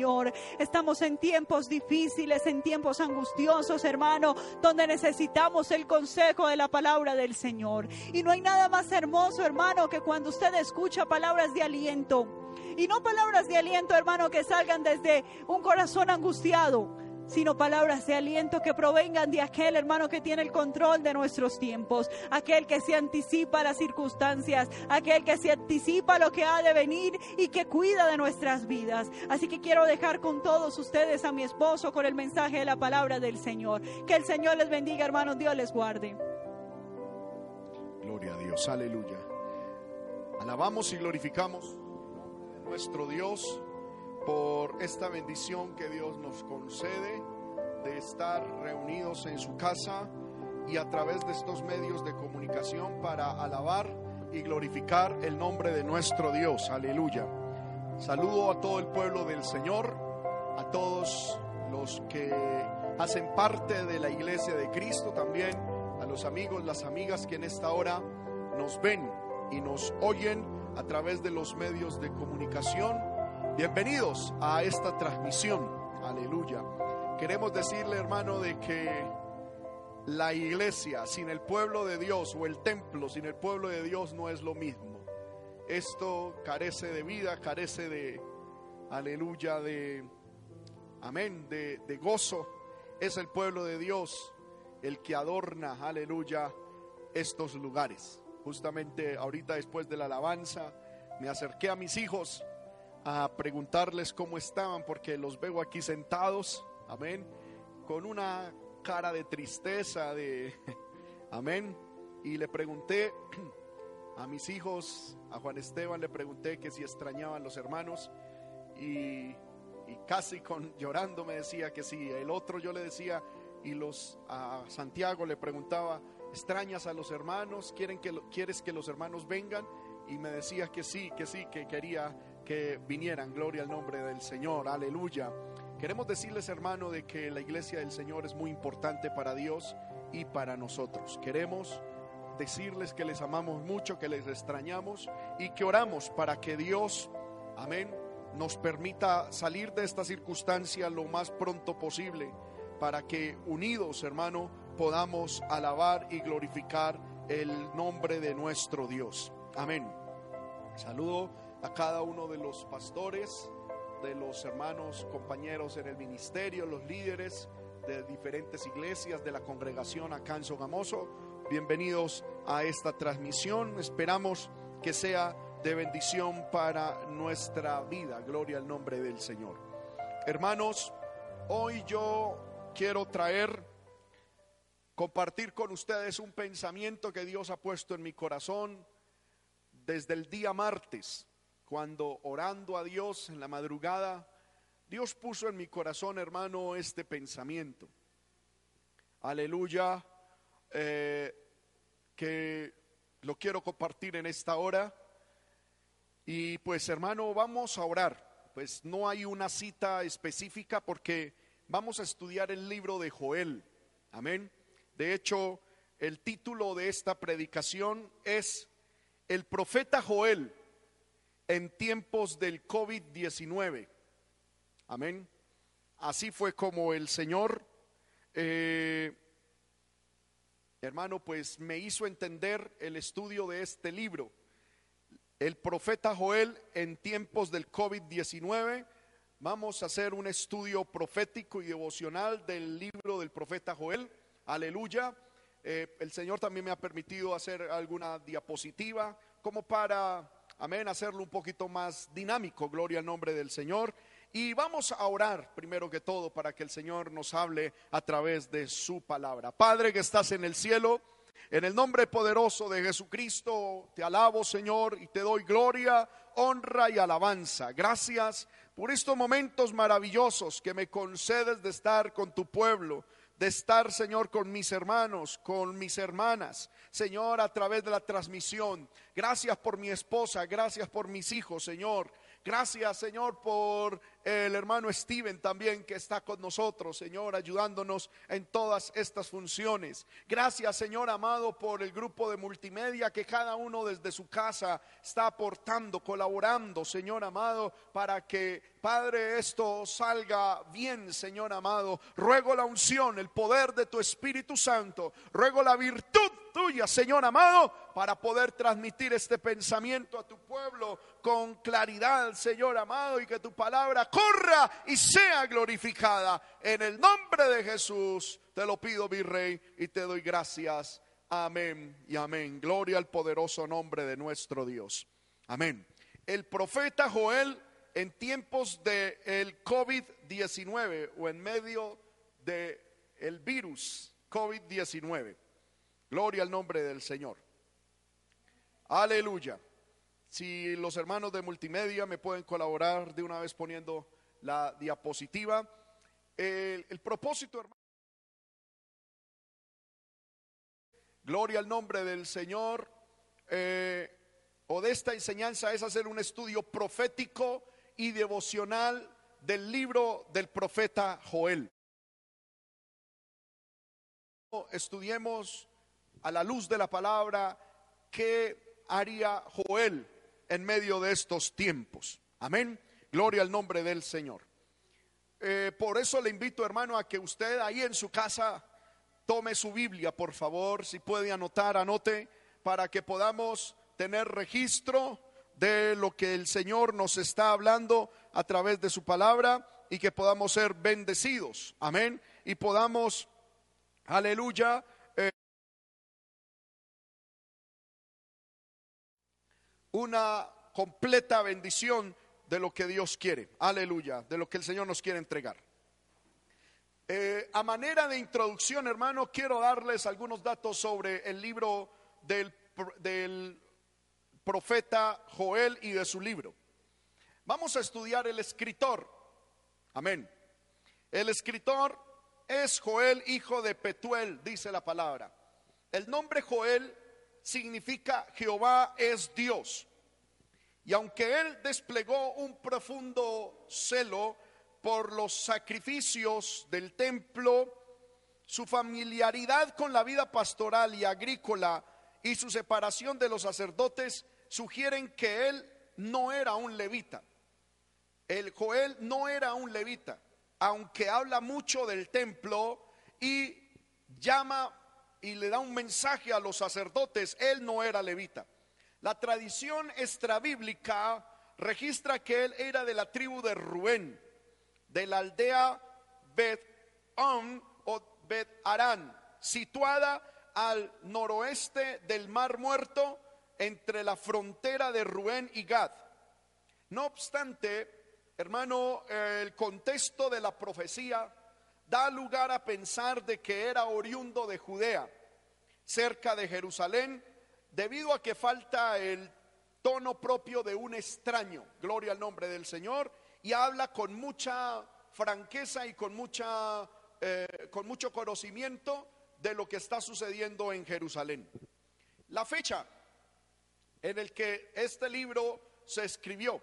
Señor. Estamos en tiempos difíciles, en tiempos angustiosos, hermano, donde necesitamos el consejo de la palabra del Señor. Y no hay nada más hermoso, hermano, que cuando usted escucha palabras de aliento. Y no palabras de aliento, hermano, que salgan desde un corazón angustiado, sino palabras de aliento que provengan de aquel hermano que tiene el control de nuestros tiempos, aquel que se anticipa las circunstancias, aquel que se anticipa lo que ha de venir y que cuida de nuestras vidas. Así que quiero dejar con todos ustedes a mi esposo con el mensaje de la palabra del Señor. Que el Señor les bendiga, hermanos, Dios les guarde. Gloria a Dios, aleluya. Alabamos y glorificamos nuestro Dios por esta bendición que Dios nos concede de estar reunidos en su casa y a través de estos medios de comunicación para alabar y glorificar el nombre de nuestro Dios. Aleluya. Saludo a todo el pueblo del Señor, a todos los que hacen parte de la iglesia de Cristo, también a los amigos, las amigas que en esta hora nos ven y nos oyen a través de los medios de comunicación Bienvenidos a esta transmisión. Aleluya. Queremos decirle, hermano, de que la iglesia sin el pueblo de Dios o el templo sin el pueblo de Dios no es lo mismo. Esto carece de vida, carece de, aleluya, de, amén, de, de gozo. Es el pueblo de Dios el que adorna, aleluya, estos lugares. Justamente ahorita después de la alabanza me acerqué a mis hijos a preguntarles cómo estaban, porque los veo aquí sentados, amén, con una cara de tristeza, de, amén, y le pregunté a mis hijos, a Juan Esteban, le pregunté que si extrañaban los hermanos, y, casi con llorando me decía que sí, el otro yo le decía, y los a Santiago le preguntaba, ¿extrañas a los hermanos? ¿Quieren que, ¿Quieres que los hermanos vengan? Y me decía que sí, que sí, que quería que vinieran. Gloria al nombre del Señor, aleluya. Queremos decirles, hermano, de que la iglesia del Señor es muy importante para Dios y para nosotros. Queremos decirles que les amamos mucho, que les extrañamos y que oramos para que Dios, amén, nos permita salir de esta circunstancia lo más pronto posible, para que unidos, hermano, podamos alabar y glorificar el nombre de nuestro Dios. Amén. Saludo a cada uno de los pastores, de los hermanos, compañeros en el ministerio, los líderes de diferentes iglesias de la congregación acá en Sogamoso. Bienvenidos a esta transmisión. Esperamos que sea de bendición para nuestra vida. Gloria al nombre del Señor. Hermanos, hoy yo quiero traer, compartir con ustedes un pensamiento que Dios ha puesto en mi corazón desde el día martes cuando orando a Dios en la madrugada, Dios puso en mi corazón, hermano, este pensamiento. Aleluya, eh, que lo quiero compartir en esta hora. Y pues, hermano, vamos a orar. Pues no hay una cita específica porque vamos a estudiar el libro de Joel. Amén. De hecho, el título de esta predicación es El profeta Joel en tiempos del COVID-19. Amén. Así fue como el Señor, eh, hermano, pues me hizo entender el estudio de este libro. El profeta Joel en tiempos del COVID-19. Vamos a hacer un estudio profético y devocional del libro del profeta Joel. Aleluya. Eh, el Señor también me ha permitido hacer alguna diapositiva como para amén, hacerlo un poquito más dinámico, gloria al nombre del Señor. Y vamos a orar primero que todo para que el Señor nos hable a través de su palabra. Padre que estás en el cielo, en el nombre poderoso de Jesucristo, te alabo Señor y te doy gloria, honra y alabanza. Gracias por estos momentos maravillosos que me concedes de estar con tu pueblo de estar, Señor, con mis hermanos, con mis hermanas, Señor, a través de la transmisión. Gracias por mi esposa, gracias por mis hijos, Señor. Gracias, Señor, por el hermano Steven también que está con nosotros, Señor, ayudándonos en todas estas funciones. Gracias, Señor amado, por el grupo de multimedia que cada uno desde su casa está aportando, colaborando, Señor amado, para que, Padre, esto salga bien, Señor amado. Ruego la unción, el poder de tu Espíritu Santo. Ruego la virtud tuya, Señor amado, para poder transmitir este pensamiento a tu pueblo con claridad, Señor amado, y que tu palabra corra y sea glorificada. En el nombre de Jesús te lo pido, mi rey, y te doy gracias. Amén y amén. Gloria al poderoso nombre de nuestro Dios. Amén. El profeta Joel en tiempos del el COVID-19 o en medio del el virus COVID-19. Gloria al nombre del Señor. Aleluya. Si los hermanos de multimedia me pueden colaborar de una vez poniendo la diapositiva. El, propósito, hermano. Gloria al nombre del Señor. Eh, o de esta enseñanza es hacer un estudio profético y devocional del libro del profeta Joel. Estudiemos a la luz de la palabra qué haría Joel en medio de estos tiempos. Amén. Gloria al nombre del Señor. Eh, por eso le invito, hermano, a que usted ahí en su casa tome su Biblia, por favor, si puede anotar, anote, para que podamos tener registro de lo que el Señor nos está hablando a través de su palabra y que podamos ser bendecidos. Amén. Y podamos, aleluya, una completa bendición de lo que Dios quiere. Aleluya, de lo que el Señor nos quiere entregar. Eh, a manera de introducción, hermano, quiero darles algunos datos sobre el libro del, del profeta Joel y de su libro. Vamos a estudiar el escritor. Amén. El escritor es Joel, hijo de Petuel, dice la palabra. El nombre Joel significa Jehová es Dios. Y aunque él desplegó un profundo celo por los sacrificios del templo, su familiaridad con la vida pastoral y agrícola y su separación de los sacerdotes sugieren que él no era un levita. El Joel no era un levita, aunque habla mucho del templo y llama y le da un mensaje a los sacerdotes, él no era levita. La tradición extrabíblica registra que él era de la tribu de Rubén, de la aldea Bet o Bet Arán, situada al noroeste del Mar Muerto entre la frontera de Rubén y Gad. No obstante, hermano, el contexto de la profecía da lugar a pensar de que era oriundo de Judea, cerca de Jerusalén, debido a que falta el tono propio de un extraño, gloria al nombre del Señor, y habla con mucha franqueza y con, mucha, eh, con mucho conocimiento de lo que está sucediendo en Jerusalén. La fecha en el que este libro se escribió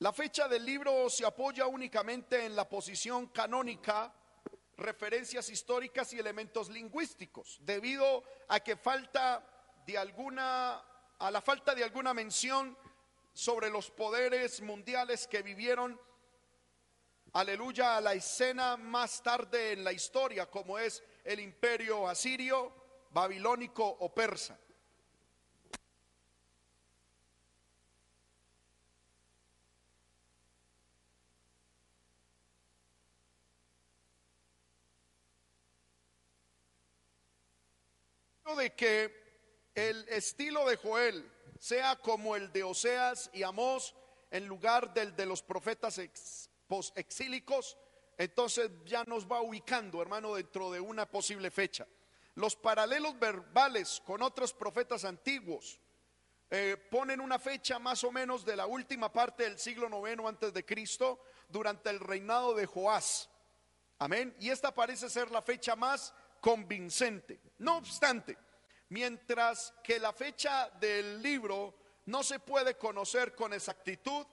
la fecha del libro se apoya únicamente en la posición canónica, referencias históricas y elementos lingüísticos, debido a que falta de alguna a la falta de alguna mención sobre los poderes mundiales que vivieron aleluya a la escena más tarde en la historia como es el imperio asirio, babilónico o persa. De que el estilo de Joel sea como el de Oseas y Amós en lugar del de los profetas exílicos, entonces ya nos va ubicando, hermano, dentro de una posible fecha. Los paralelos verbales con otros profetas antiguos eh, ponen una fecha más o menos de la última parte del siglo noveno antes de Cristo, durante el reinado de Joás. Amén. Y esta parece ser la fecha más convincente. No obstante, mientras que la fecha del libro no se puede conocer con exactitud,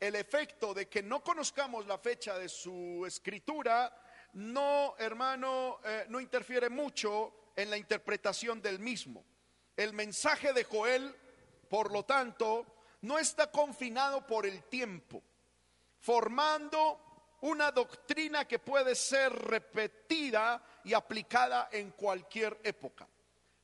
el efecto de que no conozcamos la fecha de su escritura, no, hermano, eh, no interfiere mucho en la interpretación del mismo. El mensaje de Joel, por lo tanto, no está confinado por el tiempo, formando una doctrina que puede ser repetida y aplicada en cualquier época.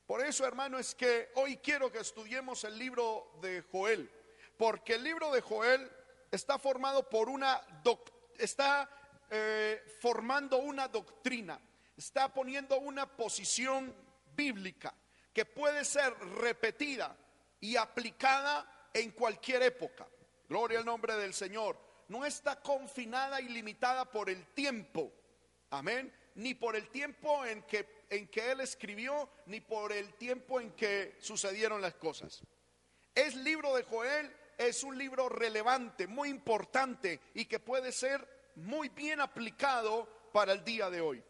Por eso, hermano, es que hoy quiero que estudiemos el libro de Joel, porque el libro de Joel está formado por una está eh, formando una doctrina, está poniendo una posición bíblica que puede ser repetida y aplicada en cualquier época. Gloria al nombre del Señor. No está confinada y limitada por el tiempo. Amén. Ni por el tiempo en que, en que Él escribió, ni por el tiempo en que sucedieron las cosas. Es libro de Joel, es un libro relevante, muy importante y que puede ser muy bien aplicado para el día de hoy.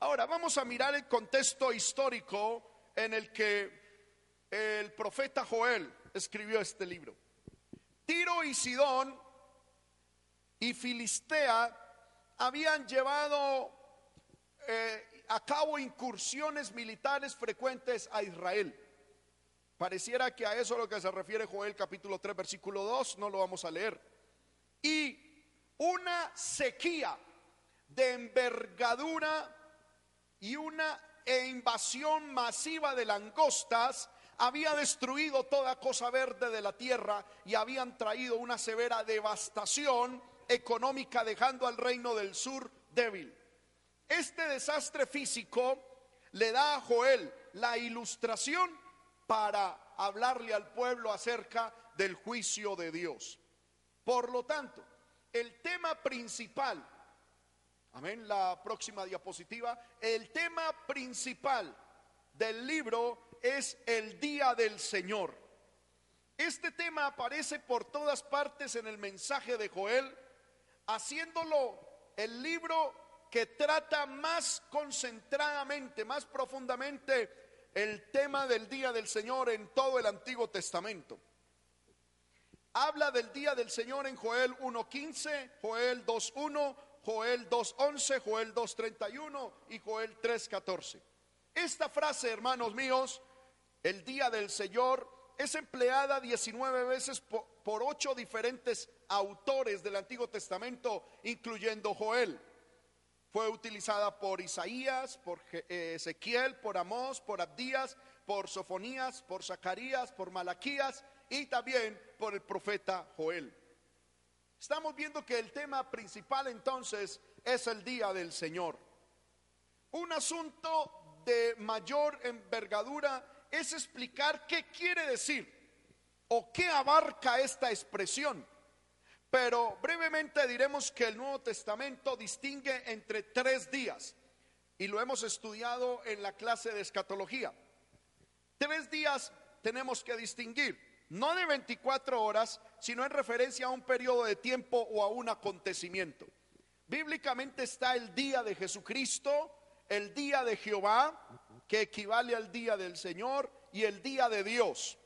Ahora vamos a mirar el contexto histórico en el que el profeta Joel escribió este libro. Tiro y Sidón y Filistea habían llevado eh, a cabo incursiones militares frecuentes a Israel. Pareciera que a eso es lo que se refiere Joel capítulo 3 versículo 2, no lo vamos a leer. Y una sequía de envergadura y una invasión masiva de langostas había destruido toda cosa verde de la tierra y habían traído una severa devastación económica dejando al reino del sur débil. Este desastre físico le da a Joel la ilustración para hablarle al pueblo acerca del juicio de Dios. Por lo tanto, el tema principal, amén, la próxima diapositiva, el tema principal del libro es el día del Señor. Este tema aparece por todas partes en el mensaje de Joel, haciéndolo el libro que trata más concentradamente, más profundamente el tema del día del Señor en todo el Antiguo Testamento. Habla del día del Señor en Joel 1.15, Joel 2.1, Joel 2.11, Joel 2.31 y Joel 3.14. Esta frase, hermanos míos, el día del Señor, es empleada 19 veces por, ocho diferentes autores del Antiguo Testamento, incluyendo Joel. Fue utilizada por Isaías, por eh, Ezequiel, por Amós, por Abdías, por Sofonías, por Zacarías, por Malaquías y también por el profeta Joel. Estamos viendo que el tema principal entonces es el día del Señor. Un asunto de mayor envergadura es explicar qué quiere decir o qué abarca esta expresión. Pero brevemente diremos que el Nuevo Testamento distingue entre tres días y lo hemos estudiado en la clase de escatología. Tres días tenemos que distinguir, no de 24 horas, sino en referencia a un periodo de tiempo o a un acontecimiento. Bíblicamente está el día de Jesucristo, el día de Jehová, que equivale al día del Señor y el día de Dios.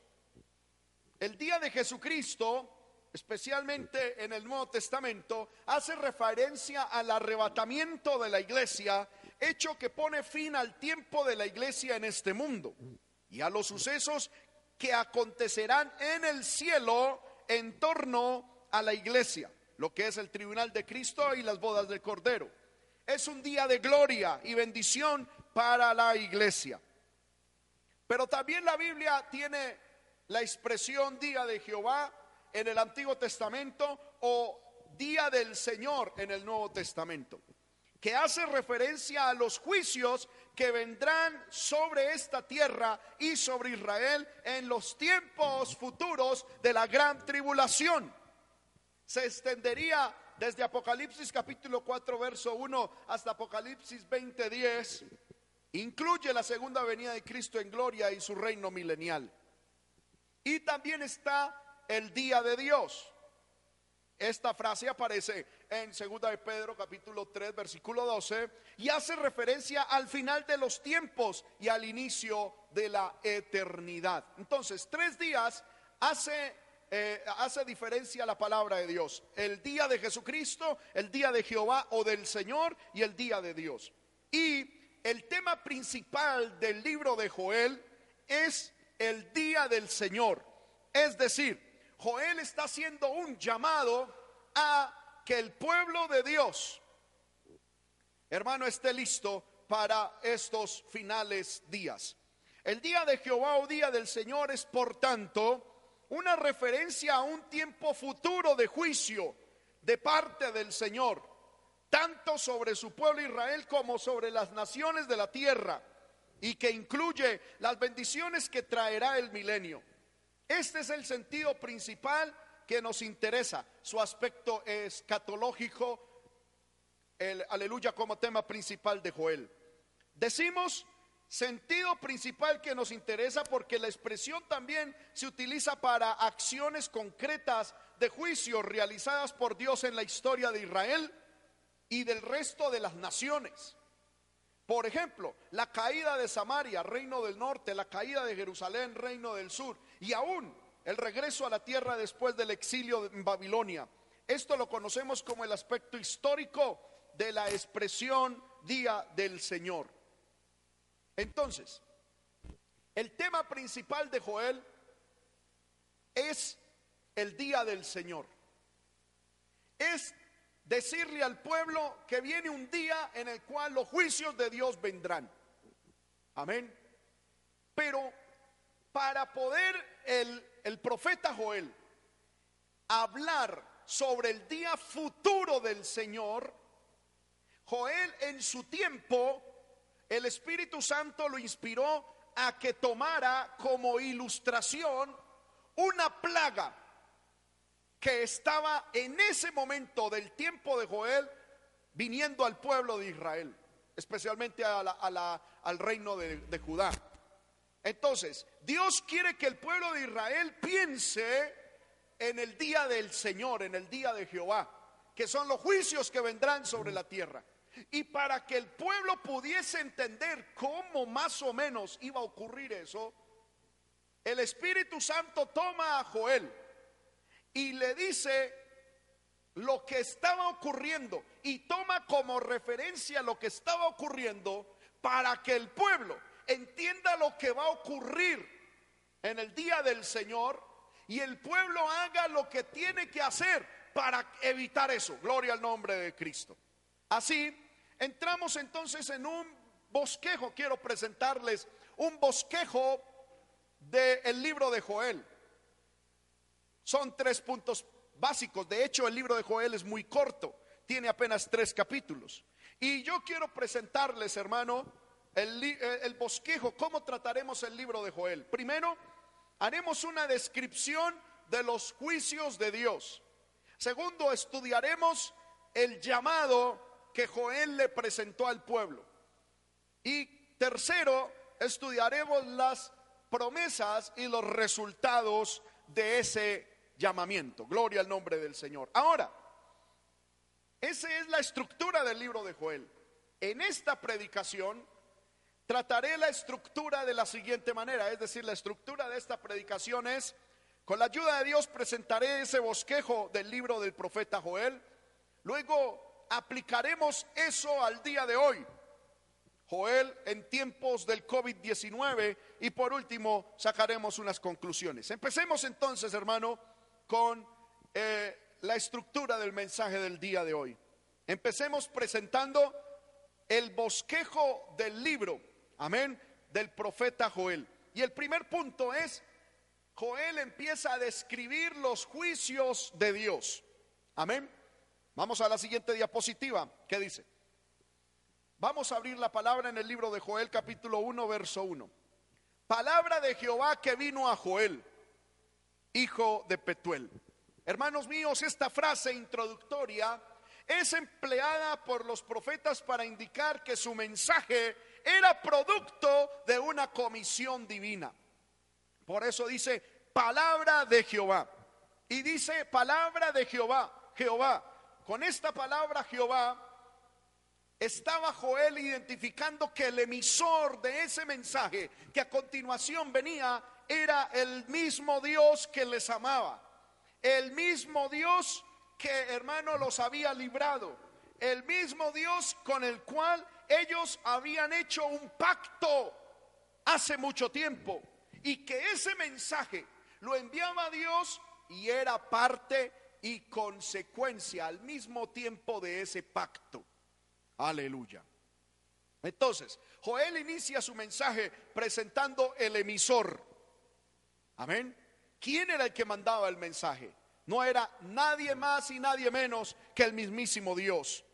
El día de Jesucristo, especialmente en el Nuevo Testamento, hace referencia al arrebatamiento de la iglesia, hecho que pone fin al tiempo de la iglesia en este mundo y a los sucesos que acontecerán en el cielo en torno a la iglesia, lo que es el tribunal de Cristo y las bodas del Cordero. Es un día de gloria y bendición para la iglesia. Pero también la Biblia tiene la expresión día de Jehová en el Antiguo Testamento o día del Señor en el Nuevo Testamento, que hace referencia a los juicios que vendrán sobre esta tierra y sobre Israel en los tiempos futuros de la gran tribulación. Se extendería desde Apocalipsis capítulo 4 verso 1 hasta Apocalipsis 20 10 Incluye la segunda venida de Cristo en gloria y su reino milenial. Y también está el día de Dios. Esta frase aparece en segunda de Pedro capítulo 3 versículo 12 y hace referencia al final de los tiempos y al inicio de la eternidad. Entonces, tres días hace eh, hace diferencia la palabra de Dios. El día de Jesucristo, el día de Jehová o del Señor y el día de Dios. Y el tema principal del libro de Joel es el día del Señor. Es decir, Joel está haciendo un llamado a que el pueblo de Dios, hermano, esté listo para estos finales días. El día de Jehová o día del Señor es, por tanto, una referencia a un tiempo futuro de juicio de parte del Señor, tanto sobre su pueblo Israel como sobre las naciones de la tierra, y que incluye las bendiciones que traerá el milenio. Este es el sentido principal que nos interesa, su aspecto escatológico, el aleluya como tema principal de Joel. Decimos Sentido principal que nos interesa porque la expresión también se utiliza para acciones concretas de juicio realizadas por Dios en la historia de Israel y del resto de las naciones. Por ejemplo, la caída de Samaria, reino del norte, la caída de Jerusalén, reino del sur, y aún el regreso a la tierra después del exilio en Babilonia. Esto lo conocemos como el aspecto histórico de la expresión día del Señor. Entonces, el tema principal de Joel es el día del Señor. Es decirle al pueblo que viene un día en el cual los juicios de Dios vendrán. Amén. Pero para poder el, el profeta Joel hablar sobre el día futuro del Señor, Joel en su tiempo el Espíritu Santo lo inspiró a que tomara como ilustración una plaga que estaba en ese momento del tiempo de Joel viniendo al pueblo de Israel, especialmente al reino de, de Judá. Entonces, Dios quiere que el pueblo de Israel piense en el día del Señor, en el día de Jehová, que son los juicios que vendrán sobre la tierra. Y para que el pueblo pudiese entender cómo más o menos iba a ocurrir eso, el Espíritu Santo toma a Joel y le dice lo que estaba ocurriendo y toma como referencia lo que estaba ocurriendo para que el pueblo entienda lo que va a ocurrir en el día del Señor y el pueblo haga lo que tiene que hacer para evitar eso. Gloria al nombre de Cristo. Así, entramos entonces en un bosquejo. Quiero presentarles un bosquejo del libro de Joel. Son tres puntos básicos. De hecho, el libro de Joel es muy corto. Tiene apenas tres capítulos. Y yo quiero presentarles, hermano, el, eh, el, bosquejo, cómo trataremos el libro de Joel. Primero, haremos una descripción de los juicios de Dios. Segundo, estudiaremos el llamado que Joel le presentó al pueblo. Y tercero, estudiaremos las promesas y los resultados de ese llamamiento. Gloria al nombre del Señor. Ahora, esa es la estructura del libro de Joel. En esta predicación trataré la estructura de la siguiente manera, es decir, la estructura de esta predicación es, con la ayuda de Dios presentaré ese bosquejo del libro del profeta Joel, luego aplicaremos eso al día de hoy. Joel en tiempos del COVID-19 y por último sacaremos unas conclusiones. Empecemos entonces, hermano, con eh, la estructura del mensaje del día de hoy. Empecemos presentando el bosquejo del libro, amén, del profeta Joel. Y el primer punto es, Joel empieza a describir los juicios de Dios. Amén. Vamos a la siguiente diapositiva. ¿Qué dice? Vamos a abrir la palabra en el libro de Joel capítulo 1, verso 1. Palabra de Jehová que vino a Joel, hijo de Petuel. Hermanos míos, esta frase introductoria es empleada por los profetas para indicar que su mensaje era producto de una comisión divina. Por eso dice palabra de Jehová. Y dice palabra de Jehová, Jehová. Con esta palabra Jehová estaba Joel identificando que el emisor de ese mensaje que a continuación venía era el mismo Dios que les amaba, El mismo Dios que, hermano, los había librado. El mismo Dios con el cual ellos habían hecho un pacto hace mucho tiempo. Y que ese mensaje lo enviaba Dios y era parte y consecuencia al mismo tiempo de ese pacto. Aleluya. Entonces, Joel inicia su mensaje presentando el emisor. Amén. ¿Quién era el que mandaba el mensaje? No era nadie más y nadie menos que el mismísimo Dios.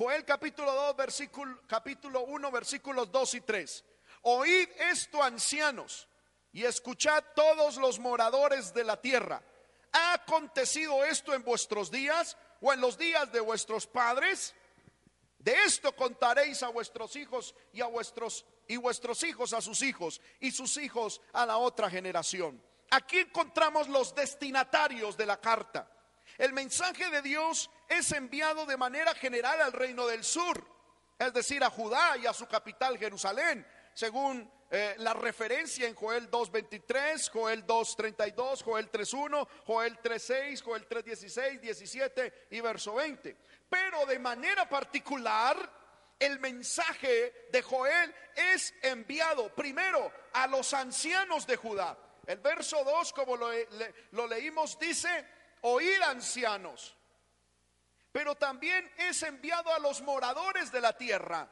Joel capítulo 2, versículo, capítulo 1, versículos 2 y 3. Oíd esto, ancianos, y escuchad todos los moradores de la tierra. ¿Ha acontecido esto en vuestros días o en los días de vuestros padres? De esto contaréis a vuestros hijos y a vuestros y vuestros hijos a sus hijos y sus hijos a la otra generación. Aquí encontramos los destinatarios de la carta. El mensaje de Dios es enviado de manera general al reino del sur, es decir, a Judá y a su capital Jerusalén, según eh, la referencia en Joel 2.23, Joel 2.32, Joel 3.1, Joel 3.6, Joel 3.16, 17 y verso 20. Pero de manera particular, el mensaje de Joel es enviado primero a los ancianos de Judá. El verso 2, como lo, lo leímos, dice, oír ancianos. Pero también es enviado a los moradores de la tierra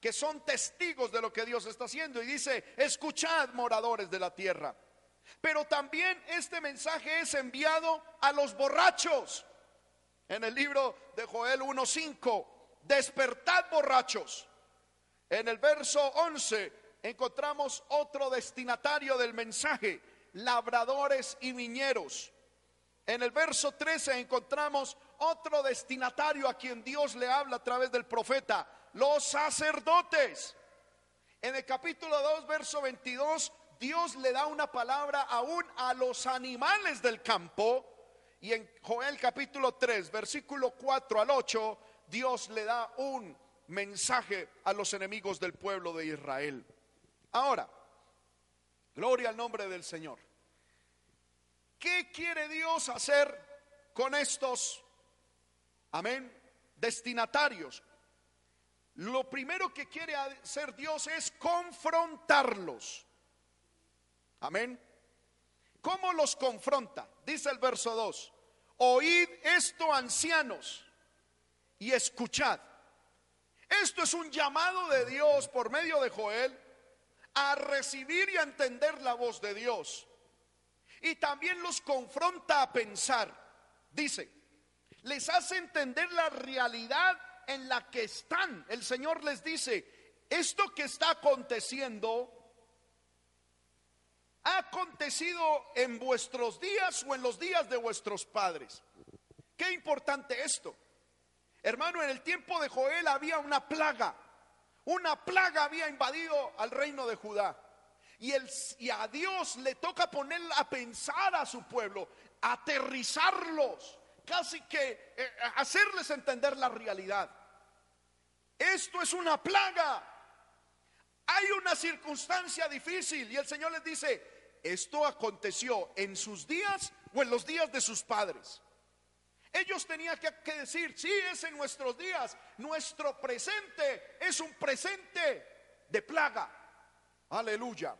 que son testigos de lo que Dios está haciendo. Y dice, escuchad moradores de la tierra. Pero también este mensaje es enviado a los borrachos. En el libro de Joel 1.5, despertad borrachos. En el verso 11 encontramos otro destinatario del mensaje, labradores y viñeros. En el verso 13 encontramos otro destinatario a quien Dios le habla a través del profeta, los sacerdotes. En el capítulo 2, verso 22, Dios le da una palabra aún a los animales del campo. Y en Joel capítulo 3, versículo 4 al 8, Dios le da un mensaje a los enemigos del pueblo de Israel. Ahora, gloria al nombre del Señor. ¿Qué quiere Dios hacer con estos, amén, destinatarios? lo primero que quiere hacer Dios es confrontarlos. Amén. ¿Cómo los confronta? Dice el verso 2. Oíd esto, ancianos, y escuchad. Esto es un llamado de Dios por medio de Joel a recibir y a entender la voz de Dios. Y también los confronta a pensar. Dice, les hace entender la realidad en la que están. El Señor les dice, esto que está aconteciendo ha acontecido en vuestros días o en los días de vuestros padres. Qué importante esto. Hermano, en el tiempo de Joel había una plaga. Una plaga había invadido al reino de Judá. Y, a Dios le toca poner a pensar a su pueblo, aterrizarlos, casi que eh, hacerles entender la realidad. Esto es una plaga. Hay una circunstancia difícil y el Señor les dice, esto aconteció en sus días o en los días de sus padres. Ellos tenían que, decir, sí, es en nuestros días. Nuestro presente es un presente de plaga. Aleluya.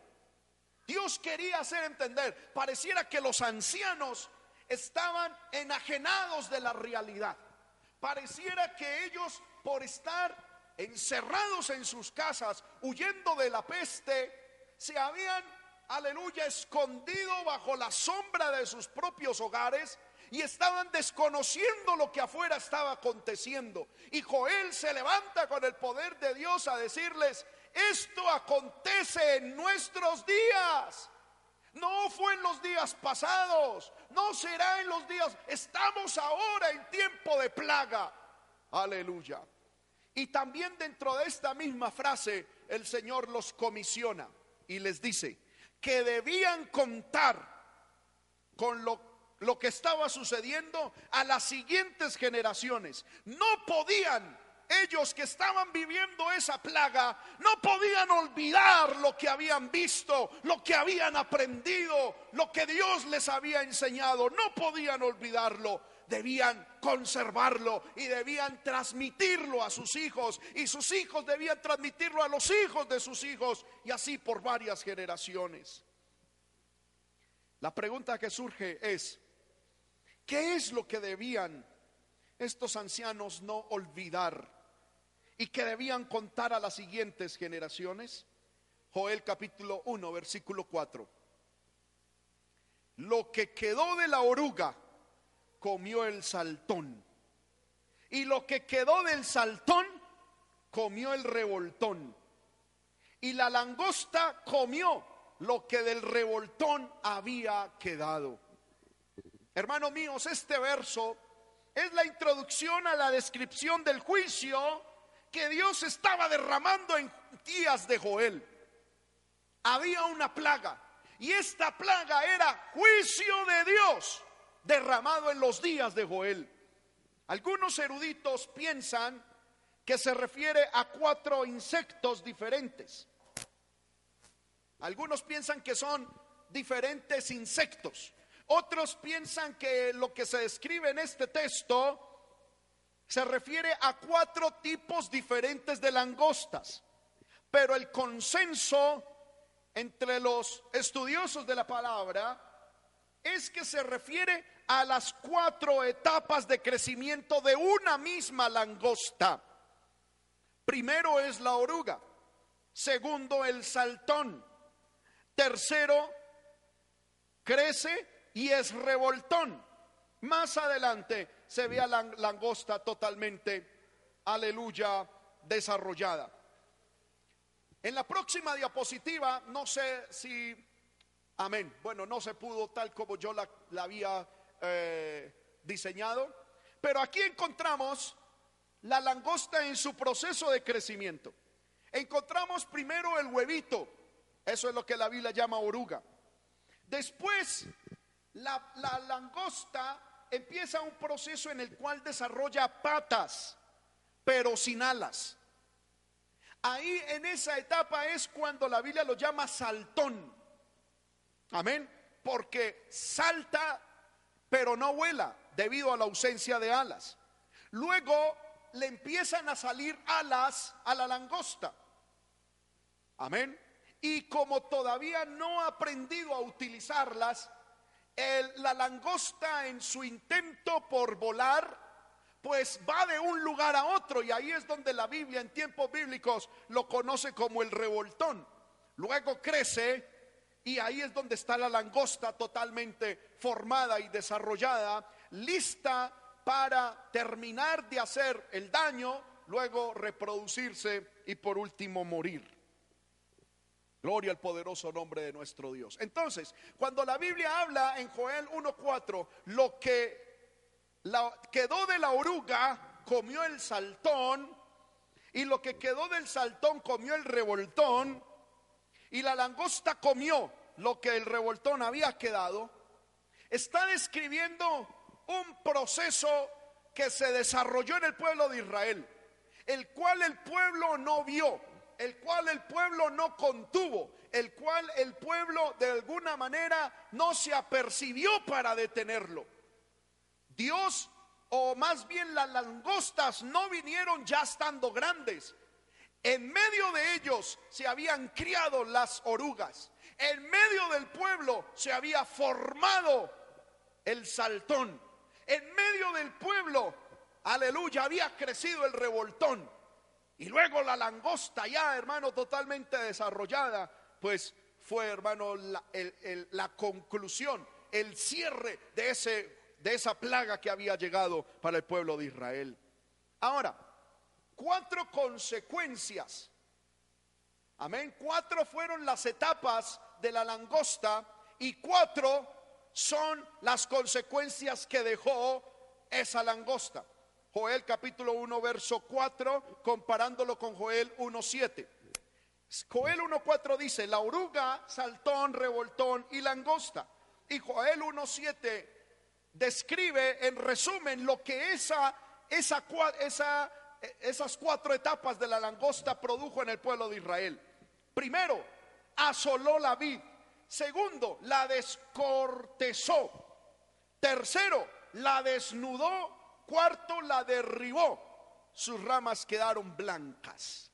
Dios quería hacer entender, pareciera que los ancianos estaban enajenados de la realidad. Pareciera que ellos, por estar encerrados en sus casas, huyendo de la peste, se habían, aleluya, escondido bajo la sombra de sus propios hogares y estaban desconociendo lo que afuera estaba aconteciendo. Y Joel se levanta con el poder de Dios a decirles, esto acontece en nuestros días. No fue en los días pasados, no será en los días, estamos ahora en tiempo de plaga. Aleluya. Y también dentro de esta misma frase el Señor los comisiona y les dice que debían contar con lo, lo que estaba sucediendo a las siguientes generaciones. No podían ellos que estaban viviendo esa plaga no podían olvidar lo que habían visto, lo que habían aprendido, lo que Dios les había enseñado. No podían olvidarlo. Debían conservarlo y debían transmitirlo a sus hijos y sus hijos debían transmitirlo a los hijos de sus hijos y así por varias generaciones. La pregunta que surge es, ¿qué es lo que debían estos ancianos no olvidar y que debían contar a las siguientes generaciones? Joel capítulo 1, versículo 4. Lo que quedó de la oruga comió el saltón. Y lo que quedó del saltón comió el revoltón. Y la langosta comió lo que del revoltón había quedado. Hermanos míos, este verso es la introducción a la descripción del juicio que Dios estaba derramando en días de Joel. Había una plaga y esta plaga era juicio de Dios derramado en los días de Joel. Algunos eruditos piensan que se refiere a cuatro insectos diferentes. Algunos piensan que son diferentes insectos. Otros piensan que lo que se describe en este texto se refiere a cuatro tipos diferentes de langostas. Pero el consenso entre los estudiosos de la palabra es que se refiere a las cuatro etapas de crecimiento de una misma langosta. Primero es la oruga, segundo el saltón, tercero crece y es revoltón. Más adelante se ve a la langosta totalmente, aleluya, desarrollada. En la próxima diapositiva, no sé si, amén, bueno, no se pudo tal como yo la, había eh, diseñado, pero aquí encontramos la langosta en su proceso de crecimiento. Encontramos primero el huevito, eso es lo que la Biblia llama oruga. Después, la, la langosta empieza un proceso en el cual desarrolla patas, pero sin alas. Ahí en esa etapa es cuando la Biblia lo llama saltón. Amén. Porque salta, pero no vuela debido a la ausencia de alas. Luego le empiezan a salir alas a la langosta. Amén. Y como todavía no ha aprendido a utilizarlas, la langosta en su intento por volar, pues va de un lugar a otro y ahí es donde la Biblia en tiempos bíblicos lo conoce como el revoltón. Luego crece y ahí es donde está la langosta totalmente formada y desarrollada, lista para terminar de hacer el daño, luego reproducirse y por último morir. Gloria al poderoso nombre de nuestro Dios. Entonces, cuando la Biblia habla en Joel 1.4, lo que quedó de la oruga comió el saltón, y lo que quedó del saltón comió el revoltón, y la langosta comió lo que el revoltón había quedado, está describiendo un proceso que se desarrolló en el pueblo de Israel, el cual el pueblo no vio el cual el pueblo no contuvo, el cual el pueblo de alguna manera no se apercibió para detenerlo. Dios, o más bien las langostas, no vinieron ya estando grandes. En medio de ellos se habían criado las orugas. En medio del pueblo se había formado el saltón. En medio del pueblo, aleluya, había crecido el revoltón. Y luego la langosta ya, hermano, totalmente desarrollada, pues fue, hermano, la, conclusión, el cierre de, ese, de esa plaga que había llegado para el pueblo de Israel. Ahora, cuatro consecuencias. Amén. Cuatro fueron las etapas de la langosta y cuatro son las consecuencias que dejó esa langosta. Joel capítulo 1, verso 4, comparándolo con Joel 1.7. Joel 1.4 dice, la oruga, saltón, revoltón y langosta. Y Joel 1.7 describe en resumen lo que esa, esa, esa esas cuatro etapas de la langosta produjo en el pueblo de Israel. Primero, asoló la vid. Segundo, la descortezó. Tercero, la desnudó. Cuarto, la derribó. Sus ramas quedaron blancas.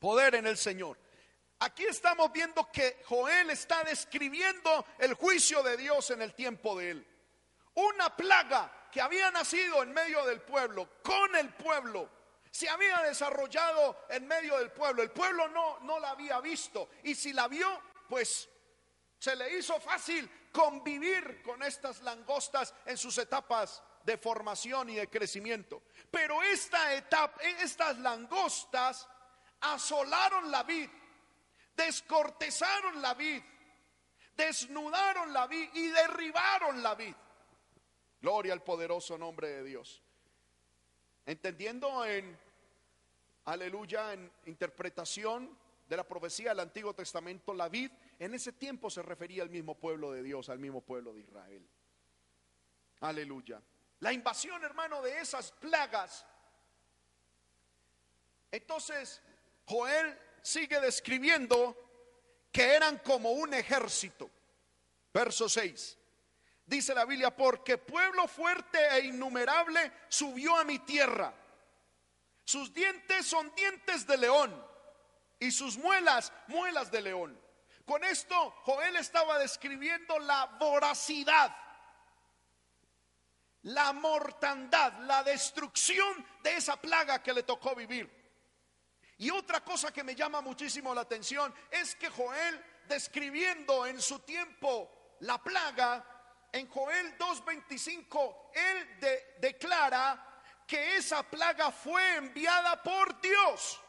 Poder en el Señor. Aquí estamos viendo que Joel está describiendo el juicio de Dios en el tiempo de él. Una plaga que había nacido en medio del pueblo, con el pueblo, se había desarrollado en medio del pueblo. El pueblo no, no la había visto. Y si la vio, pues se le hizo fácil convivir con estas langostas en sus etapas de formación y de crecimiento. Pero esta etapa, estas langostas asolaron la vid descortezaron la vid, desnudaron la vid y derribaron la vid. Gloria al poderoso nombre de Dios. Entendiendo en, aleluya, en interpretación de la profecía del Antiguo Testamento, la vid en ese tiempo se refería al mismo pueblo de Dios, al mismo pueblo de Israel. Aleluya. La invasión, hermano, de esas plagas. Entonces, Joel sigue describiendo que eran como un ejército. Verso 6. Dice la Biblia, porque pueblo fuerte e innumerable subió a mi tierra. Sus dientes son dientes de león y sus muelas, muelas de león. Con esto Joel estaba describiendo la voracidad, la mortandad, la destrucción de esa plaga que le tocó vivir. Y otra cosa que me llama muchísimo la atención es que Joel, describiendo en su tiempo la plaga, en Joel 2.25, él declara que esa plaga fue enviada por Dios.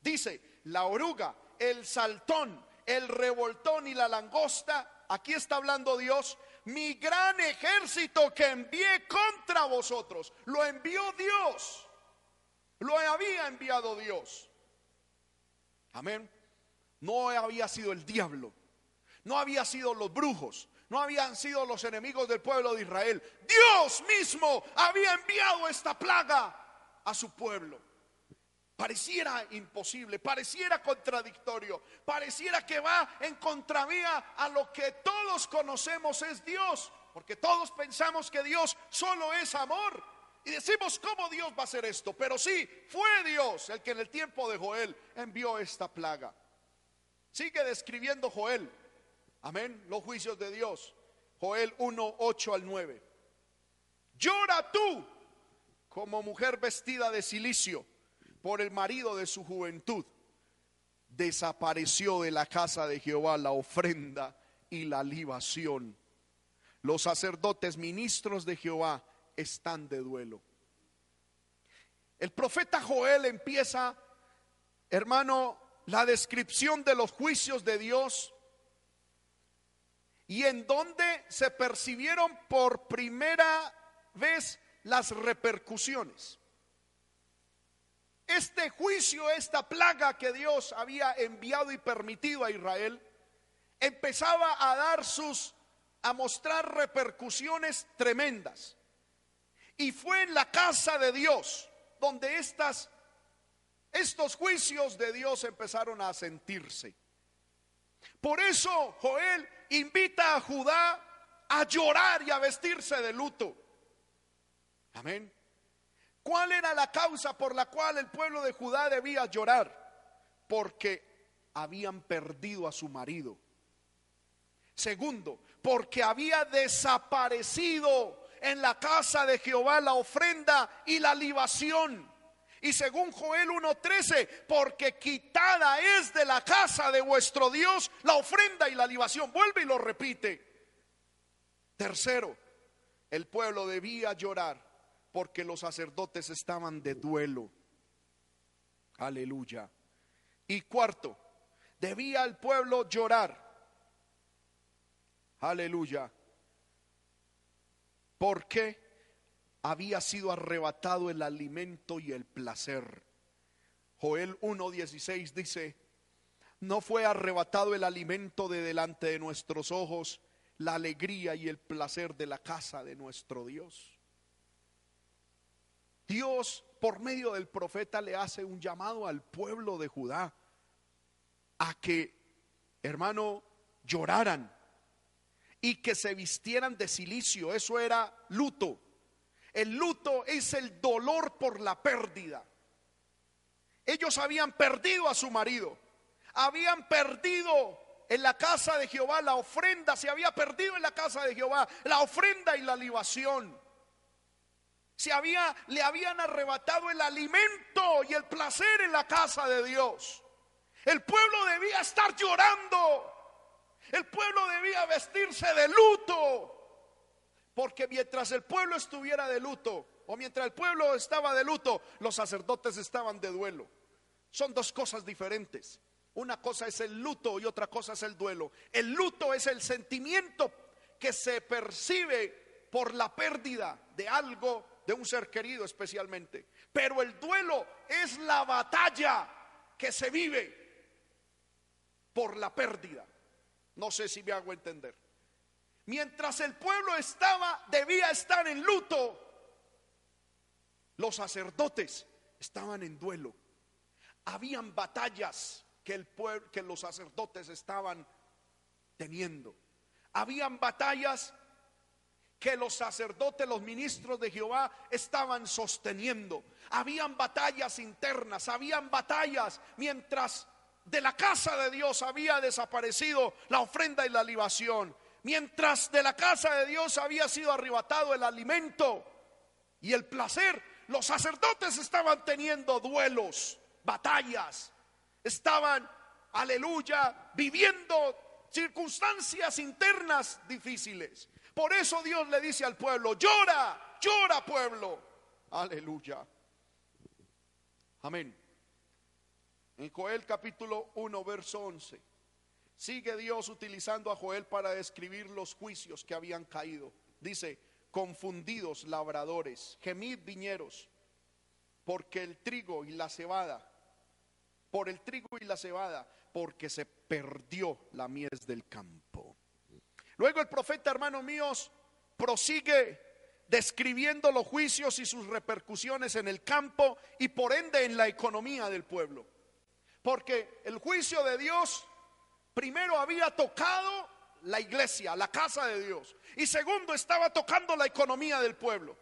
Dice, la oruga, el saltón, el revoltón y la langosta, aquí está hablando Dios, mi gran ejército que envié contra vosotros, lo envió Dios. Lo había enviado Dios. Amén. No había sido el diablo. No había sido los brujos. No habían sido los enemigos del pueblo de Israel. Dios mismo había enviado esta plaga a su pueblo. Pareciera imposible, pareciera contradictorio, pareciera que va en contravía a lo que todos conocemos es Dios, porque todos pensamos que Dios solo es amor. Y decimos, ¿cómo Dios va a hacer esto? Pero sí, fue Dios el que en el tiempo de Joel envió esta plaga. Sigue describiendo Joel, amén, los juicios de Dios. Joel 1, 8 al 9. Llora tú como mujer vestida de silicio por el marido de su juventud. Desapareció de la casa de Jehová la ofrenda y la libación. Los sacerdotes ministros de Jehová están de duelo. El profeta Joel empieza, hermano, la descripción de los juicios de Dios y en donde se percibieron por primera vez las repercusiones. Este juicio, esta plaga que Dios había enviado y permitido a Israel, empezaba a dar sus, a mostrar repercusiones tremendas. Y fue en la casa de Dios donde estas, estos juicios de Dios empezaron a sentirse. Por eso Joel invita a Judá a llorar y a vestirse de luto. Amén. ¿Cuál era la causa por la cual el pueblo de Judá debía llorar? Porque habían perdido a su marido. Segundo, porque había desaparecido en la casa de Jehová la ofrenda y la libación. Y según Joel 1.13, porque quitada es de la casa de vuestro Dios la ofrenda y la libación. Vuelve y lo repite. Tercero, el pueblo debía llorar porque los sacerdotes estaban de duelo. Aleluya. Y cuarto, debía el pueblo llorar. Aleluya porque había sido arrebatado el alimento y el placer. Joel 1.16 dice, no fue arrebatado el alimento de delante de nuestros ojos, la alegría y el placer de la casa de nuestro Dios. Dios por medio del profeta le hace un llamado al pueblo de Judá a que, hermano, lloraran y que se vistieran de silicio. Eso era luto. El luto es el dolor por la pérdida. Ellos habían perdido a su marido, habían perdido en la casa de Jehová la ofrenda, se había perdido en la casa de Jehová la ofrenda y la libación. Se había, le habían arrebatado el alimento y el placer en la casa de Dios. El pueblo debía estar llorando. El pueblo debía vestirse de luto. Porque mientras el pueblo estuviera de luto, o mientras el pueblo estaba de luto, los sacerdotes estaban de duelo. Son dos cosas diferentes. Una cosa es el luto y otra cosa es el duelo. El luto es el sentimiento que se percibe por la pérdida de algo de un ser querido especialmente. Pero el duelo es la batalla que se vive por la pérdida. No sé si me hago entender. Mientras el pueblo estaba, debía estar en luto, los sacerdotes estaban en duelo. Habían batallas que, el pueblo, que los sacerdotes estaban teniendo. Habían batallas que los sacerdotes, los ministros de Jehová estaban sosteniendo. Habían batallas internas, habían batallas mientras de la casa de Dios había desaparecido la ofrenda y la libación. Mientras de la casa de Dios había sido arrebatado el alimento y el placer, los sacerdotes estaban teniendo duelos, batallas, estaban, aleluya, viviendo circunstancias internas difíciles. Por eso Dios le dice al pueblo, llora, llora pueblo. Aleluya. Amén. En Joel capítulo 1, verso 11, sigue Dios utilizando a Joel para describir los juicios que habían caído. Dice, confundidos labradores, gemid viñeros, porque el trigo y la cebada, por el trigo y la cebada, porque se perdió la mies del campo. Luego el profeta, hermanos míos, prosigue describiendo los juicios y sus repercusiones en el campo y por ende en la economía del pueblo. Porque el juicio de Dios primero había tocado la iglesia, la casa de Dios, y segundo estaba tocando la economía del pueblo.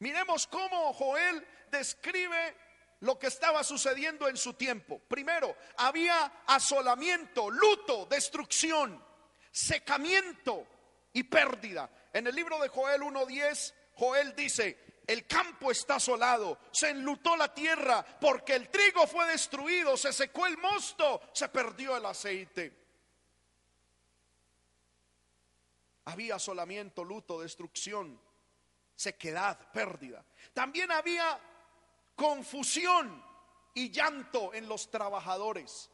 Miremos cómo Joel describe lo que estaba sucediendo en su tiempo. Primero, había asolamiento, luto, destrucción secamiento y pérdida. En el libro de Joel 1.10, Joel dice, el campo está asolado, se enlutó la tierra porque el trigo fue destruido, se secó el mosto, se perdió el aceite. Había asolamiento, luto, destrucción, sequedad, pérdida. También había confusión y llanto en los trabajadores,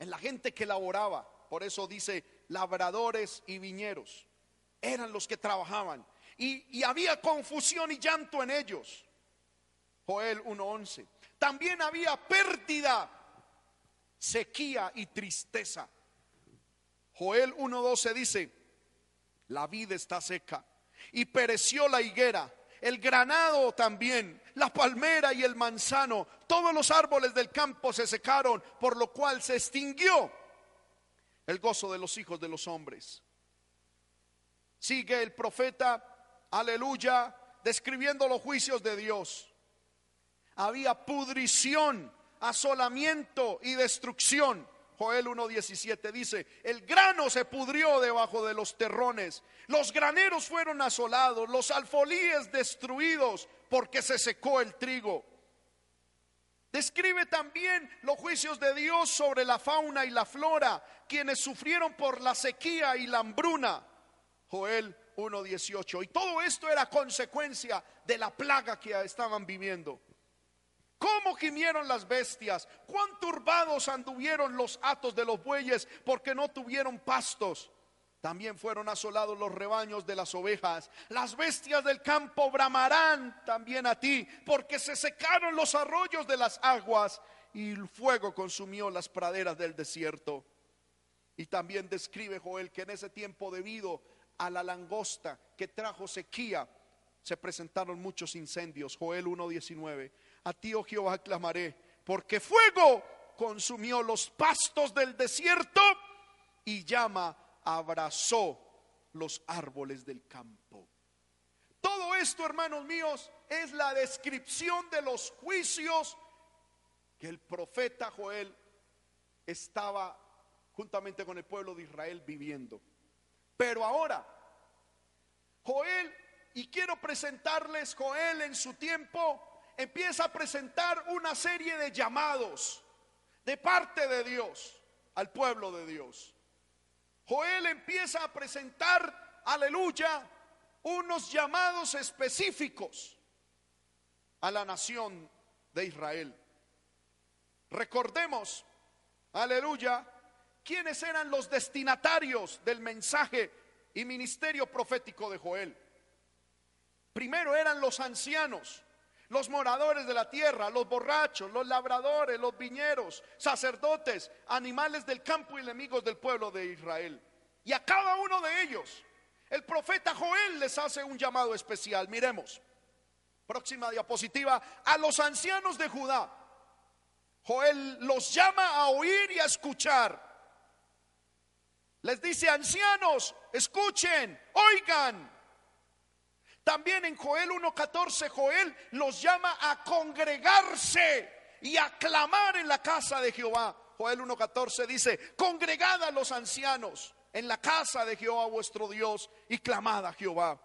en la gente que laboraba. Por eso dice, labradores y viñeros. Eran los que trabajaban. Y, había confusión y llanto en ellos. Joel 1.11. También había pérdida, sequía y tristeza. Joel 1.12 dice, la vida está seca y pereció la higuera, el granado también, la palmera y el manzano, todos los árboles del campo se secaron, por lo cual se extinguió el gozo de los hijos de los hombres. Sigue el profeta, aleluya, describiendo los juicios de Dios. Había pudrición, asolamiento y destrucción. Joel 1.17 dice, el grano se pudrió debajo de los terrones, los graneros fueron asolados, los alfolíes destruidos porque se secó el trigo. Describe también los juicios de Dios sobre la fauna y la flora, quienes sufrieron por la sequía y la hambruna. Joel 1.18. Y todo esto era consecuencia de la plaga que estaban viviendo. ¿Cómo gimieron las bestias? ¿Cuán turbados anduvieron los atos de los bueyes porque no tuvieron pastos? También fueron asolados los rebaños de las ovejas. Las bestias del campo bramarán también a ti, porque se secaron los arroyos de las aguas y el fuego consumió las praderas del desierto. Y también describe Joel que en ese tiempo debido a la langosta que trajo sequía, se presentaron muchos incendios. Joel 1.19. A ti, oh Jehová, clamaré, porque fuego consumió los pastos del desierto y llama abrazó los árboles del campo. Todo esto, hermanos míos, es la descripción de los juicios que el profeta Joel estaba juntamente con el pueblo de Israel viviendo. Pero ahora, Joel, y quiero presentarles, Joel en su tiempo empieza a presentar una serie de llamados de parte de Dios al pueblo de Dios. Joel empieza a presentar, aleluya, unos llamados específicos a la nación de Israel. Recordemos, aleluya, quiénes eran los destinatarios del mensaje y ministerio profético de Joel. Primero eran los ancianos, los moradores de la tierra, los borrachos, los labradores, los viñeros, sacerdotes, animales del campo y enemigos del pueblo de Israel. Y a cada uno de ellos, el profeta Joel les hace un llamado especial. Miremos, próxima diapositiva, a los ancianos de Judá. Joel los llama a oír y a escuchar. Les dice, ancianos, escuchen, oigan. También en Joel 1.14, Joel los llama a congregarse y a clamar en la casa de Jehová. Joel 1.14 dice, congregad a los ancianos en la casa de Jehová vuestro Dios y clamad a Jehová.